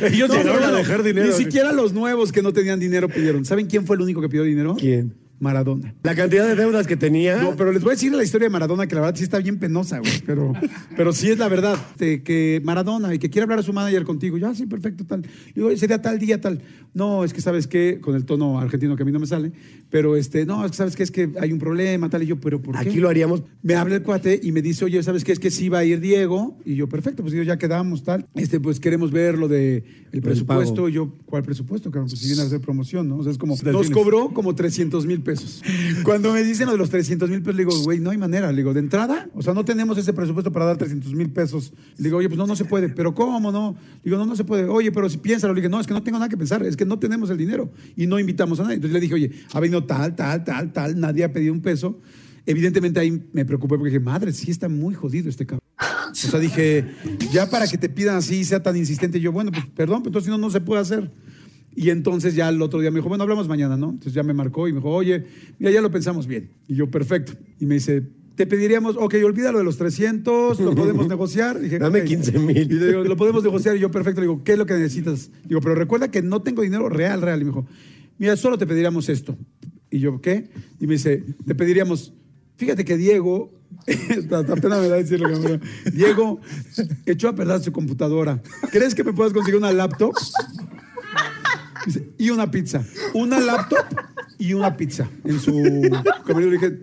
Ellos llegaron a dejar dinero. Ni siquiera los nuevos que no tenían dinero pidieron. ¿Saben quién fue el único que pidió dinero? ¿Quién? Maradona. La cantidad de deudas que tenía. No, pero les voy a decir la historia de Maradona, que la verdad sí está bien penosa, güey. Pero, pero sí es la verdad. de que Maradona y que quiere hablar a su manager contigo. Ya, sí, perfecto, tal. Digo, "Oye, sería tal día, tal. No, es que sabes qué, con el tono argentino que a mí no me sale. Pero este, no, es que sabes qué, es que hay un problema, tal. Y yo, pero ¿por qué? Aquí lo haríamos. Me habla el cuate y me dice, oye, ¿sabes qué? Es que sí va a ir Diego. Y yo, perfecto, pues yo ya quedamos, tal. Este, pues queremos ver lo de el presupuesto. Y yo, ¿cuál presupuesto, cabrón? Pues si viene a hacer promoción, ¿no? O sea, es como, nos cobró como 300 mil pesos. Cuando me dicen lo de los 300 mil pesos, le digo, güey, no hay manera. Le digo, de entrada, o sea, no tenemos ese presupuesto para dar 300 mil pesos. Le digo, oye, pues no, no se puede. ¿Pero cómo no? Le digo, no, no se puede. Oye, pero si piénsalo. Le dije, no, es que no tengo nada que pensar. Es que no tenemos el dinero y no invitamos a nadie. Entonces le dije, oye, ha venido tal, tal, tal, tal. Nadie ha pedido un peso. Evidentemente ahí me preocupé porque dije, madre, sí está muy jodido este cabrón. O sea, dije, ya para que te pidan así, sea tan insistente. Yo, bueno, pues perdón, pero entonces no, no se puede hacer. Y entonces ya el otro día me dijo, bueno, hablamos mañana, ¿no? Entonces ya me marcó y me dijo, oye, mira, ya lo pensamos bien. Y yo, perfecto. Y me dice, te pediríamos, ok, olvídalo de los 300, lo podemos *laughs* negociar. Dije, Dame "Ok". 15 mil. Y le digo, lo podemos negociar. Y yo, perfecto. Le digo, ¿qué es lo que necesitas? Digo, pero recuerda que no tengo dinero real, real. Y me dijo, mira, solo te pediríamos esto. Y yo, ¿qué? Y me dice, te pediríamos, fíjate que Diego, *laughs* hasta pena me da decirlo, cabrón. Diego echó a perder su computadora. ¿Crees que me puedas conseguir una laptop? Y una pizza. Una laptop y una pizza en su camerino. Le dije,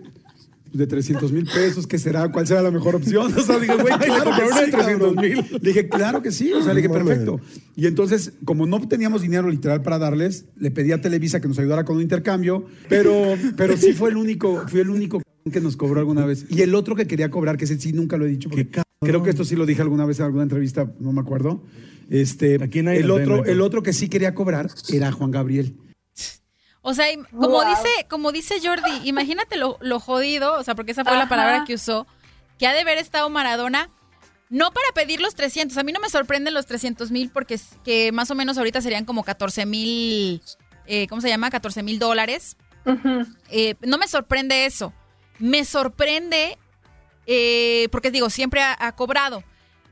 de 300 mil pesos, ¿qué será? ¿Cuál será la mejor opción? O sea, dije, güey, claro que sí, 300 cabrón. mil. Le dije, claro que sí. O sea, le dije, perfecto. Y entonces, como no teníamos dinero literal para darles, le pedí a Televisa que nos ayudara con un intercambio, pero, pero sí fue el único, fue el único que nos cobró alguna vez. Y el otro que quería cobrar, que ese sí nunca lo he dicho, porque creo que esto sí lo dije alguna vez en alguna entrevista, no me acuerdo. Este, nadie el nos otro, el otro que sí quería cobrar era Juan Gabriel. O sea, como Wow. dice, como dice Jordi, imagínate lo, lo jodido, o sea, porque esa fue la Ajá. palabra que usó, que ha de haber estado Maradona, no para pedir los 300, a mí no me sorprenden los 300 mil porque es que más o menos ahorita serían como 14 mil, eh, ¿cómo se llama? 14 mil dólares. Eh, no me sorprende eso, me sorprende, eh, porque digo, siempre ha, ha cobrado.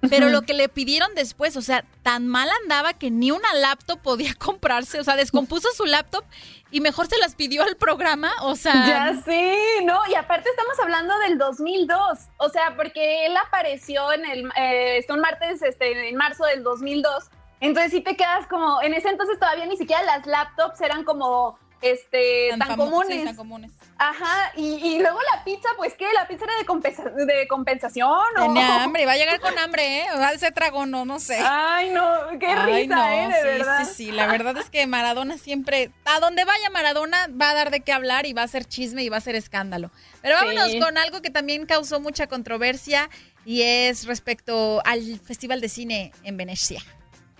Pero lo que le pidieron después, o sea, tan mal andaba que ni una laptop podía *laughs* comprarse, o sea, descompuso su laptop y mejor se las pidió al programa, o sea... Ya sí, no, y aparte estamos hablando del 2002, o sea, porque él apareció en el, eh, este, un martes, este, en marzo del 2002, entonces sí te quedas como, en ese entonces todavía ni siquiera las laptops eran como, este, tan, sí, comunes. tan comunes. Ajá, y, y luego la pizza, pues ¿qué? ¿La pizza era de, compensa- de compensación o...? Tenía hambre, va a llegar con hambre, ¿eh? O sea, ese trago, no, no sé. Ay, no, qué Ay, risa, no, ¿eh? De sí, verdad. sí, sí. La verdad es que Maradona siempre, a donde vaya Maradona, va a dar de qué hablar y va a ser chisme y va a ser escándalo. Pero vámonos Sí. con algo que también causó mucha controversia y es respecto al Festival de Cine en Venecia.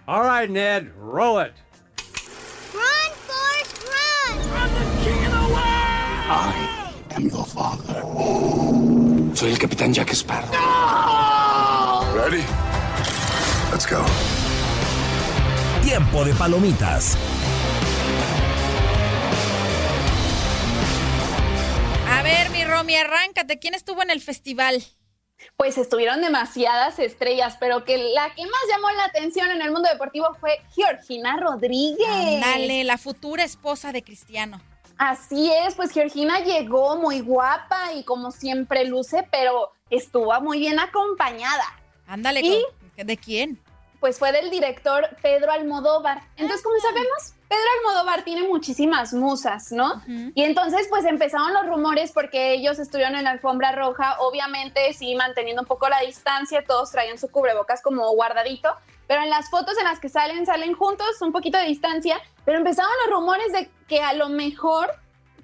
All right, Ned, roll it. I am the father. Soy el capitán Jack Sparrow. Ready? Let's go. Tiempo de palomitas. A ver, mi Romy, arráncate. ¿Quién estuvo en el festival? Pues estuvieron demasiadas estrellas, pero que la que más llamó la atención en el mundo deportivo fue Georgina Rodríguez. Dale, la futura esposa de Cristiano. Así es, pues Georgina llegó muy guapa y como siempre luce, pero estuvo muy bien acompañada. Ándale, ¿Y? ¿de quién? Pues fue del director Pedro Almodóvar. Entonces, como sabemos, Pedro Almodóvar tiene muchísimas musas, ¿no? Y entonces, pues empezaron los rumores porque ellos estuvieron en la alfombra roja, obviamente sí manteniendo un poco la distancia, todos traían su cubrebocas como guardadito, pero en las fotos en las que salen, salen juntos, un poquito de distancia, pero empezaron los rumores de que a lo mejor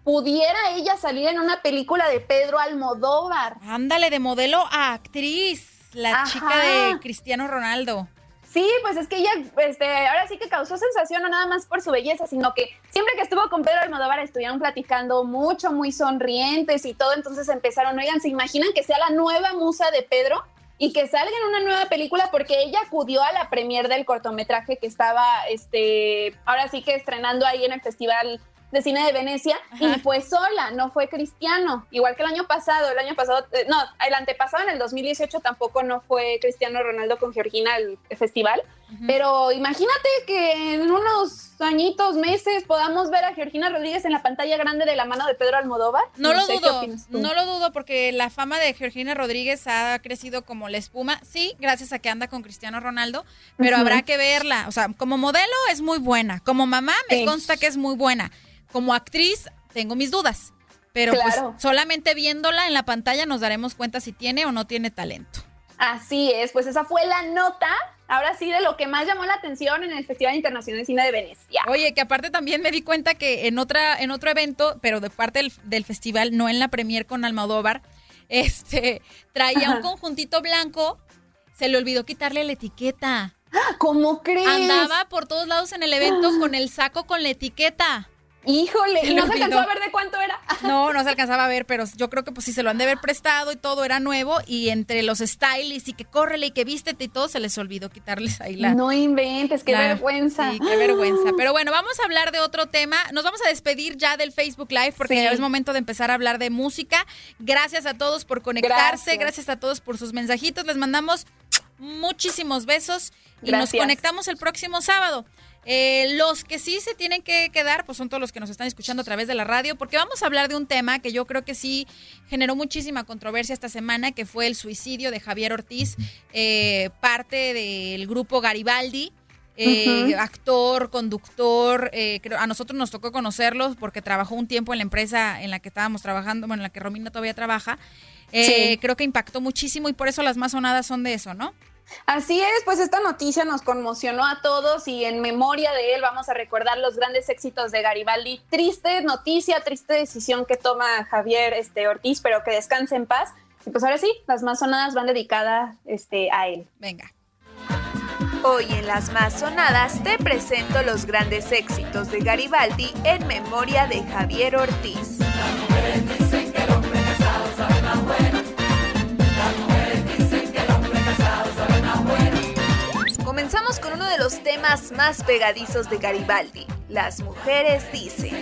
pudiera ella salir en una película de Pedro Almodóvar. Ándale, de modelo a actriz, la Ajá. chica de Cristiano Ronaldo. Sí, pues es que ella, este, ahora sí que causó sensación, no nada más por su belleza, sino que siempre que estuvo con Pedro Almodóvar estuvieron platicando mucho, muy sonrientes y todo, entonces empezaron, oigan, ¿se imaginan que sea la nueva musa de Pedro? Y que salga en una nueva película porque ella acudió a la premier del cortometraje que estaba, este, ahora sí que estrenando ahí en el festival de Cine de Venecia y fue sola, no fue Cristiano, igual que el año pasado, el año pasado, eh, no, el antepasado en el 2018 tampoco no fue Cristiano Ronaldo con Georgina al festival, pero imagínate que en unos añitos, meses podamos ver a Georgina Rodríguez en la pantalla grande de la mano de Pedro Almodóvar. No, lo sé, ¿qué dudo, no lo dudo porque la fama de Georgina Rodríguez ha crecido como la espuma, sí, gracias a que anda con Cristiano Ronaldo, pero Ujú. habrá que verla, o sea, como modelo es muy buena, como mamá me Sí. consta que es muy buena, como actriz tengo mis dudas, pero Claro. pues solamente viéndola en la pantalla nos daremos cuenta si tiene o no tiene talento. Así es, pues esa fue la nota, ahora sí, de lo que más llamó la atención en el Festival Internacional de Cine de Venecia. Oye, que aparte también me di cuenta que en otra, en otro evento, pero de parte del, del festival, no en la premier con Almodóvar, este, traía un conjuntito blanco, se le olvidó quitarle la etiqueta. ¿Cómo crees? Andaba por todos lados en el evento con el saco con la etiqueta. Híjole, ¿y no se alcanzó a ver de cuánto era? *laughs* No, no se alcanzaba a ver, pero yo creo que pues sí se lo han de haber prestado y todo era nuevo y entre los stylists y que córrele y que vístete y todo se les olvidó quitarles ahí la, No inventes, qué la- vergüenza. Sí, qué vergüenza. *gasps* Pero bueno, vamos a hablar de otro tema. Nos vamos a despedir ya del Facebook Live porque Sí. ya es momento de empezar a hablar de música. Gracias a todos por conectarse, Gracias. gracias, a todos por sus mensajitos. Les mandamos muchísimos besos y nos conectamos el próximo sábado. Eh, los que sí se tienen que quedar, pues son todos los que nos están escuchando a través de la radio, porque vamos a hablar de un tema que yo creo que sí generó muchísima controversia esta semana, que fue el suicidio de Javier Ortiz, eh, parte del grupo Garibaldi. eh, actor, conductor, eh, creo- a nosotros nos tocó conocerlos porque trabajó un tiempo en la empresa en la que estábamos trabajando, bueno, en la que Romina todavía trabaja. Sí. Creo que impactó muchísimo y por eso las más sonadas son de eso, ¿no? Así es, pues esta noticia nos conmocionó a todos y en memoria de él vamos a recordar los grandes éxitos de Garibaldi. Triste noticia, triste decisión que toma Javier este, Ortiz, pero que descanse en paz. Y pues ahora sí, las más sonadas van dedicadas este, a él. Venga. Hoy en las más sonadas te presento los grandes éxitos de Garibaldi en memoria de Javier Ortiz. Comenzamos con uno de los temas más pegadizos de Garibaldi. Las mujeres dicen.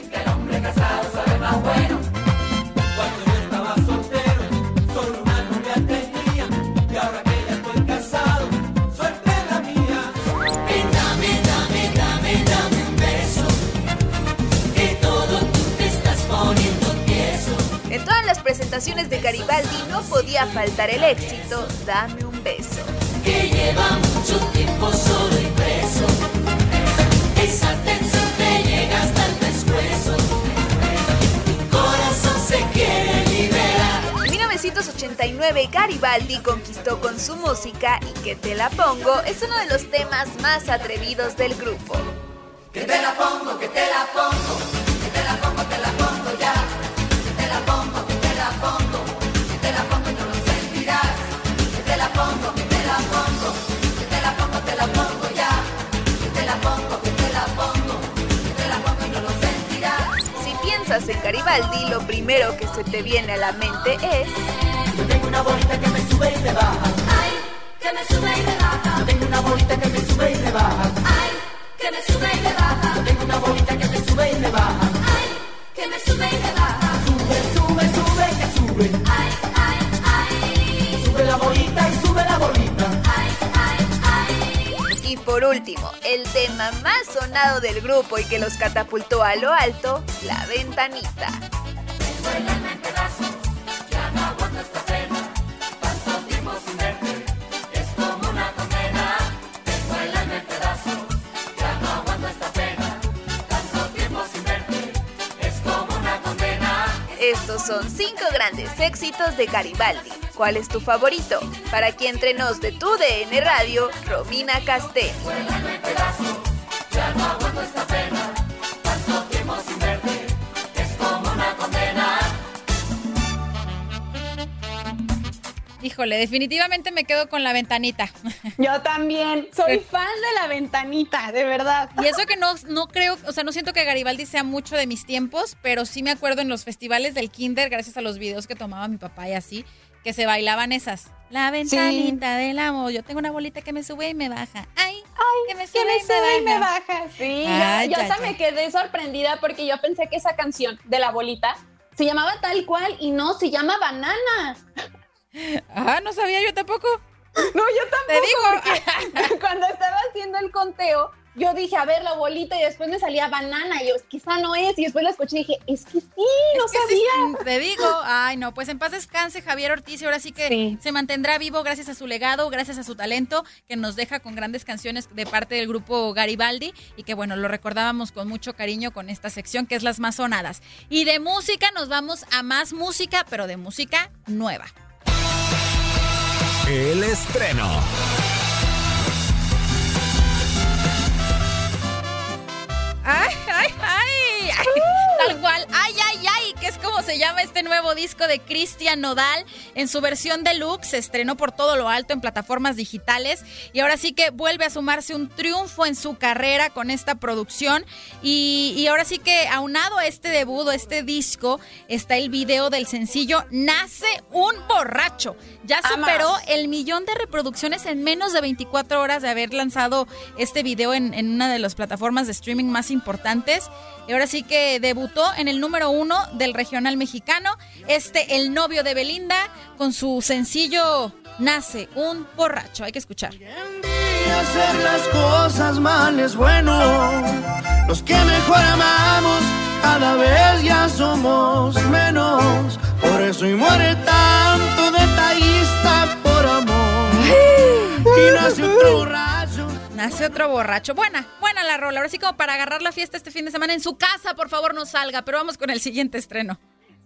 En todas las presentaciones de Garibaldi no podía faltar el éxito Dame un beso. Que lleva mucho tiempo solo y preso. Esa tensión te llega hasta el pescuezo. Mi corazón se quiere liberar. En 1989 Garibaldi conquistó con su música y Que te la pongo es uno de los temas más atrevidos del grupo. Que te la pongo, que te la pongo. Que te la pongo, te la pongo ya. Que te la pongo, que te la pongo. Piensas en Garibaldi, lo primero que se te viene a la mente es Yo tengo una bolita que me sube y me baja. Ay, que me sube y me baja. Yo tengo una bolita que me sube y me baja. Ay, que me sube y me baja. Yo tengo una bolita que me sube y me baja. Ay, que me sube y me baja. Sube, sube, sube, que sube. Ay. Por último, el tema más sonado del grupo y que los catapultó a lo alto, La Ventanita. Estos son cinco grandes éxitos de Garibaldi. ¿Cuál es tu favorito? Para que entre nos de tu DN Radio, Romina condena. Híjole, definitivamente me quedo con la ventanita. *laughs* Yo también. Soy fan de la ventanita, de verdad. Y eso que no, no creo, o sea, no siento que Garibaldi sea mucho de mis tiempos, pero sí me acuerdo en los festivales del kinder, gracias a los videos que tomaba mi papá y así, que se bailaban esas. La ventanita del amor. Yo tengo una bolita que me sube y me baja. Ay, Ay, que me que sube, me y, sube me y me baja. baja. Sí, Ay, yo, ay, hasta ay. me quedé sorprendida porque yo pensé que esa canción de la bolita se llamaba tal cual y no, se llama Banana. Ah, no sabía yo tampoco. No, yo tampoco. porque *laughs* cuando estaba haciendo el conteo, yo dije, a ver, la bolita, y después me salía banana. Y yo, esa no es. Y después la escuché y dije, es que sí, no Es que sí, sabía. te digo, ay no, pues en paz descanse Javier Ortiz y ahora sí que se mantendrá vivo gracias a su legado, gracias a su talento que nos deja con grandes canciones de parte del grupo Garibaldi y que bueno, lo recordábamos con mucho cariño con esta sección que es las más sonadas. Y de música nos vamos a más música, pero de música nueva. El estreno. ¡Ay, ay, ay! ay, Tal cual, ¡ay, ay, ay! Que es como se llama este nuevo disco de Cristian Nodal. En su versión deluxe se estrenó por todo lo alto en plataformas digitales. Y ahora sí que vuelve a sumarse un triunfo en su carrera con esta producción. Y, y ahora sí que aunado a este debut, a este disco, está el video del sencillo Nace un borracho. Ya superó el millón de reproducciones en menos de 24 horas de haber lanzado este video en, en una de las plataformas de streaming más importantes. Y ahora sí que debutó en el número uno del regional mexicano. Este, el novio de Belinda, con su sencillo Nace un borracho. Hay que escuchar. Hacer las cosas mal es bueno. Los que mejor amamos, cada vez ya somos menos. Por eso y muere tanto detallista por amor. *laughs* Y nace otro borracho. Nace otro borracho. Buena, buena la rola. Ahora sí como para agarrar la fiesta este fin de semana en su casa, por favor no salga. Pero vamos con el siguiente estreno.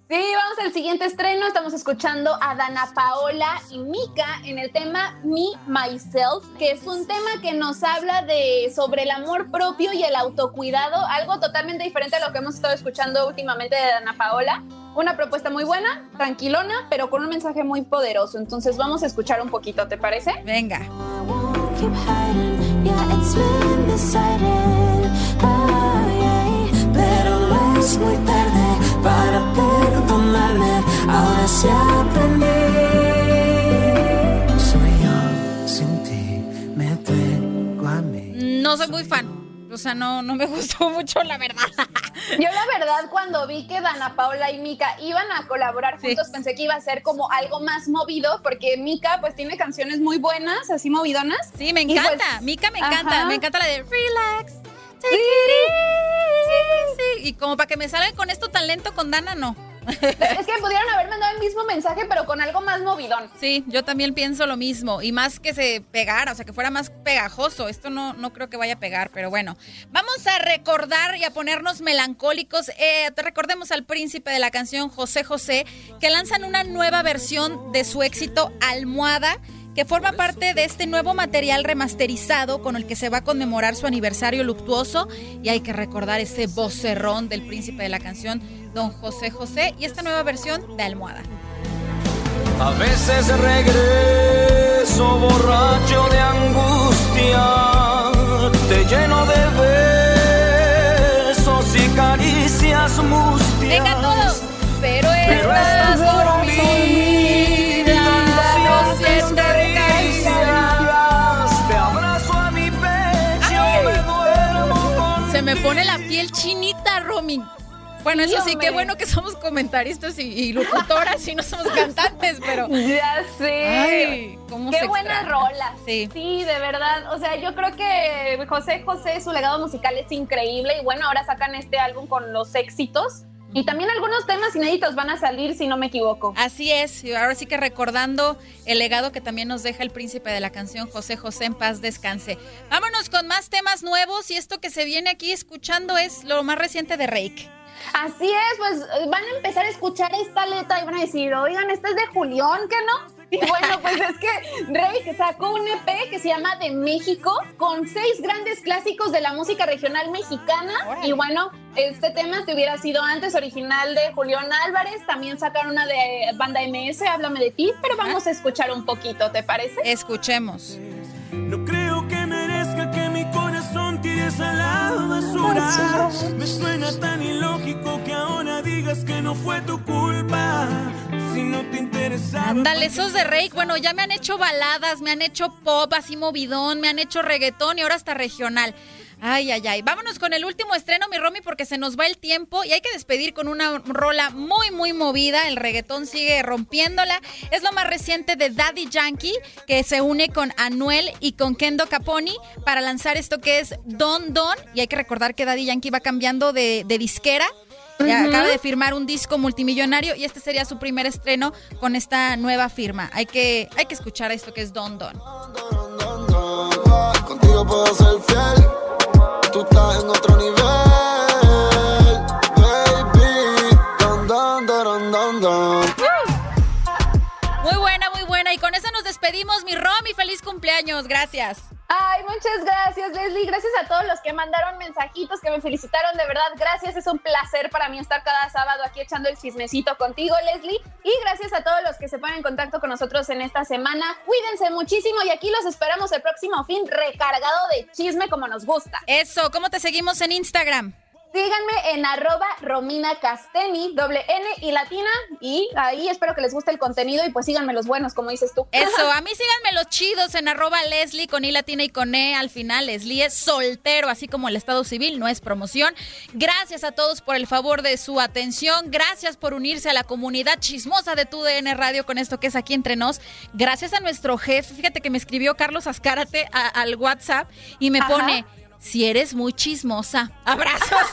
Sí, vamos al siguiente estreno. Estamos escuchando a Dana Paola y Mika en el tema Me, Myself, que es un tema que nos habla de sobre el amor propio y el autocuidado, algo totalmente diferente a lo que hemos estado escuchando últimamente de Dana Paola. Una propuesta muy buena, tranquilona, pero con un mensaje muy poderoso. Entonces vamos a escuchar un poquito, ¿te parece? Venga. No soy muy fan. O sea, no, no me *laughs* gustó mucho, la verdad. Yo la verdad cuando vi que Dana Paola y Mika iban a colaborar juntos pensé que iba a ser como algo más movido porque Mika pues tiene canciones muy buenas, así movidonas. Sí, me Y, pues, encanta. Mika me encanta. ajá. Me encanta la de Relax. Take it easy. Sí, Y como para que me salgan con esto tan lento con Dana, no. Es que pudieron haber mandado el mismo mensaje pero con algo más movidón. Sí, yo también pienso lo mismo. Y más que se pegara, o sea, que fuera más pegajoso. Esto no, no creo que vaya a pegar, pero bueno. Vamos a recordar y a ponernos melancólicos. Eh, te recordemos al príncipe de la canción José José, que lanzan una nueva versión de su éxito Almohada que forma parte de este nuevo material remasterizado con el que se va a conmemorar su aniversario luctuoso y hay que recordar ese vocerrón del príncipe de la canción, don José José, y esta nueva versión de Almohada. A veces regreso borracho de angustia, te lleno de besos y caricias mustias. Venga todos, pero Pero estás dormida, me pone la piel chinita, Romy. Bueno, Sí, eso sí, qué bueno que somos comentaristas y, y locutoras y no somos *laughs* cantantes, pero... Ya sé. Ay, cómo Qué se buenas extraña. rolas. Sí. de verdad. O sea, yo creo que José José, su legado musical es increíble. Y bueno, ahora sacan este álbum con los éxitos. Y también algunos temas inéditos van a salir, si no me equivoco. Así es, y ahora sí que recordando el legado que también nos deja el príncipe de la canción José José en paz descanse. Vámonos con más temas nuevos y esto que se viene aquí escuchando es lo más reciente de Rake. Así es, pues eh, van a empezar a escuchar esta letra y van a decir, oigan, esta es de Julián, ¿qué no? Y bueno, pues es que Rey sacó un EP que se llama De México con seis grandes clásicos de la música regional mexicana. Y bueno, este tema si hubiera sido antes original de Julián Álvarez. También sacaron una de Banda MS, Háblame de ti, pero vamos a escuchar un poquito, ¿te parece? Escuchemos. No creo tires a la basura. Me suena tan ilógico que ahora digas que no fue tu culpa. Si no te interesa. Ándale, esos de Rake, bueno, ya me han hecho baladas, me han hecho pop así movidón, me han hecho reggaetón y ahora hasta regional. Ay, ay, ay. Vámonos con el último estreno, mi Romy, porque se nos va el tiempo y hay que despedir con una rola muy, muy movida. El reggaetón sigue rompiéndola. Es lo más reciente de Daddy Yankee, que se une con Anuel y con Kendo Caponi para lanzar esto que es Don Don. Y hay que recordar que Daddy Yankee va cambiando de, de disquera. Ya Ujú. Acaba de firmar un disco multimillonario y este sería su primer estreno con esta nueva firma. Hay que, hay que escuchar esto que es Don Don. Contigo puedo ser fiel. Tú estás en otro nivel. Baby. Don, don, don, despedimos, mi Romy. Feliz cumpleaños. Gracias. Ay, muchas gracias, Leslie. Gracias a todos los que mandaron mensajitos, que me felicitaron. De verdad, gracias. Es un placer para mí estar cada sábado aquí echando el chismecito contigo, Leslie. Y gracias a todos los que se ponen en contacto con nosotros en esta semana. Cuídense muchísimo y aquí los esperamos el próximo fin recargado de chisme como nos gusta. Eso, ¿cómo te seguimos en Instagram? Síganme en arroba Romina Casteni, doble N y latina. Y ahí espero que les guste el contenido y pues síganme los buenos, como dices tú. Eso, *laughs* a mí síganme los chidos en arroba Leslie con I latina y con E al final. Leslie es soltero, así como el Estado Civil, no es promoción. Gracias a todos por el favor de su atención. Gracias por unirse a la comunidad chismosa de tu DN Radio con esto que es aquí entre nos. Gracias a nuestro jefe. Fíjate que me escribió Carlos Azcárate a- al WhatsApp y me Ajá. pone. Si eres muy chismosa. *laughs* Abrazos.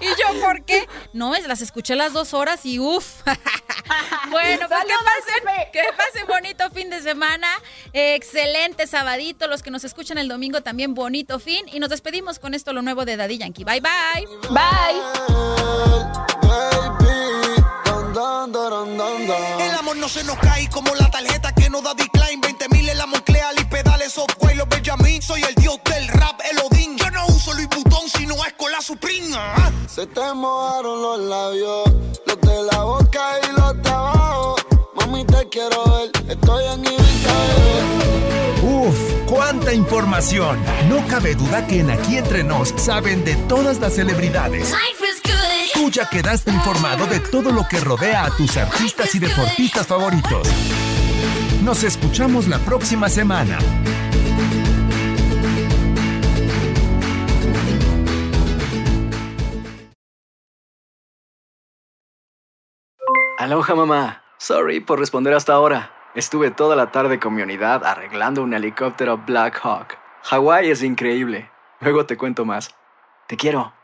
y yo, ¿por qué? No, es las escuché las dos horas y uff. *laughs* bueno, pues que pasen, que pasen bonito fin de semana. Eh, excelente sabadito. Los que nos escuchan el domingo también bonito fin. Y nos despedimos con esto lo nuevo de Daddy Yankee. Bye bye. Bye. El amor no se nos cae como la tarjeta que no da decline. 20 mil en la Monclear y pedales software los Benjamin. Soy el dios del rap, el Odín. Yo no uso Louis Vuitton, sino es con la Supreme. ah. Se te mojaron los labios, los de la boca y los de abajo. Mami, te quiero ver, estoy en Ibiza. Uf, cuánta información. No cabe duda que en Aquí Entre Nos saben de todas las celebridades. Tú ya quedaste informado de todo lo que rodea a tus artistas y deportistas favoritos. Nos escuchamos la próxima semana. Aloha mamá. Sorry por responder hasta ahora. Estuve toda la tarde con mi unidad arreglando un helicóptero Black Hawk. Hawái es increíble. Luego te cuento más. Te quiero.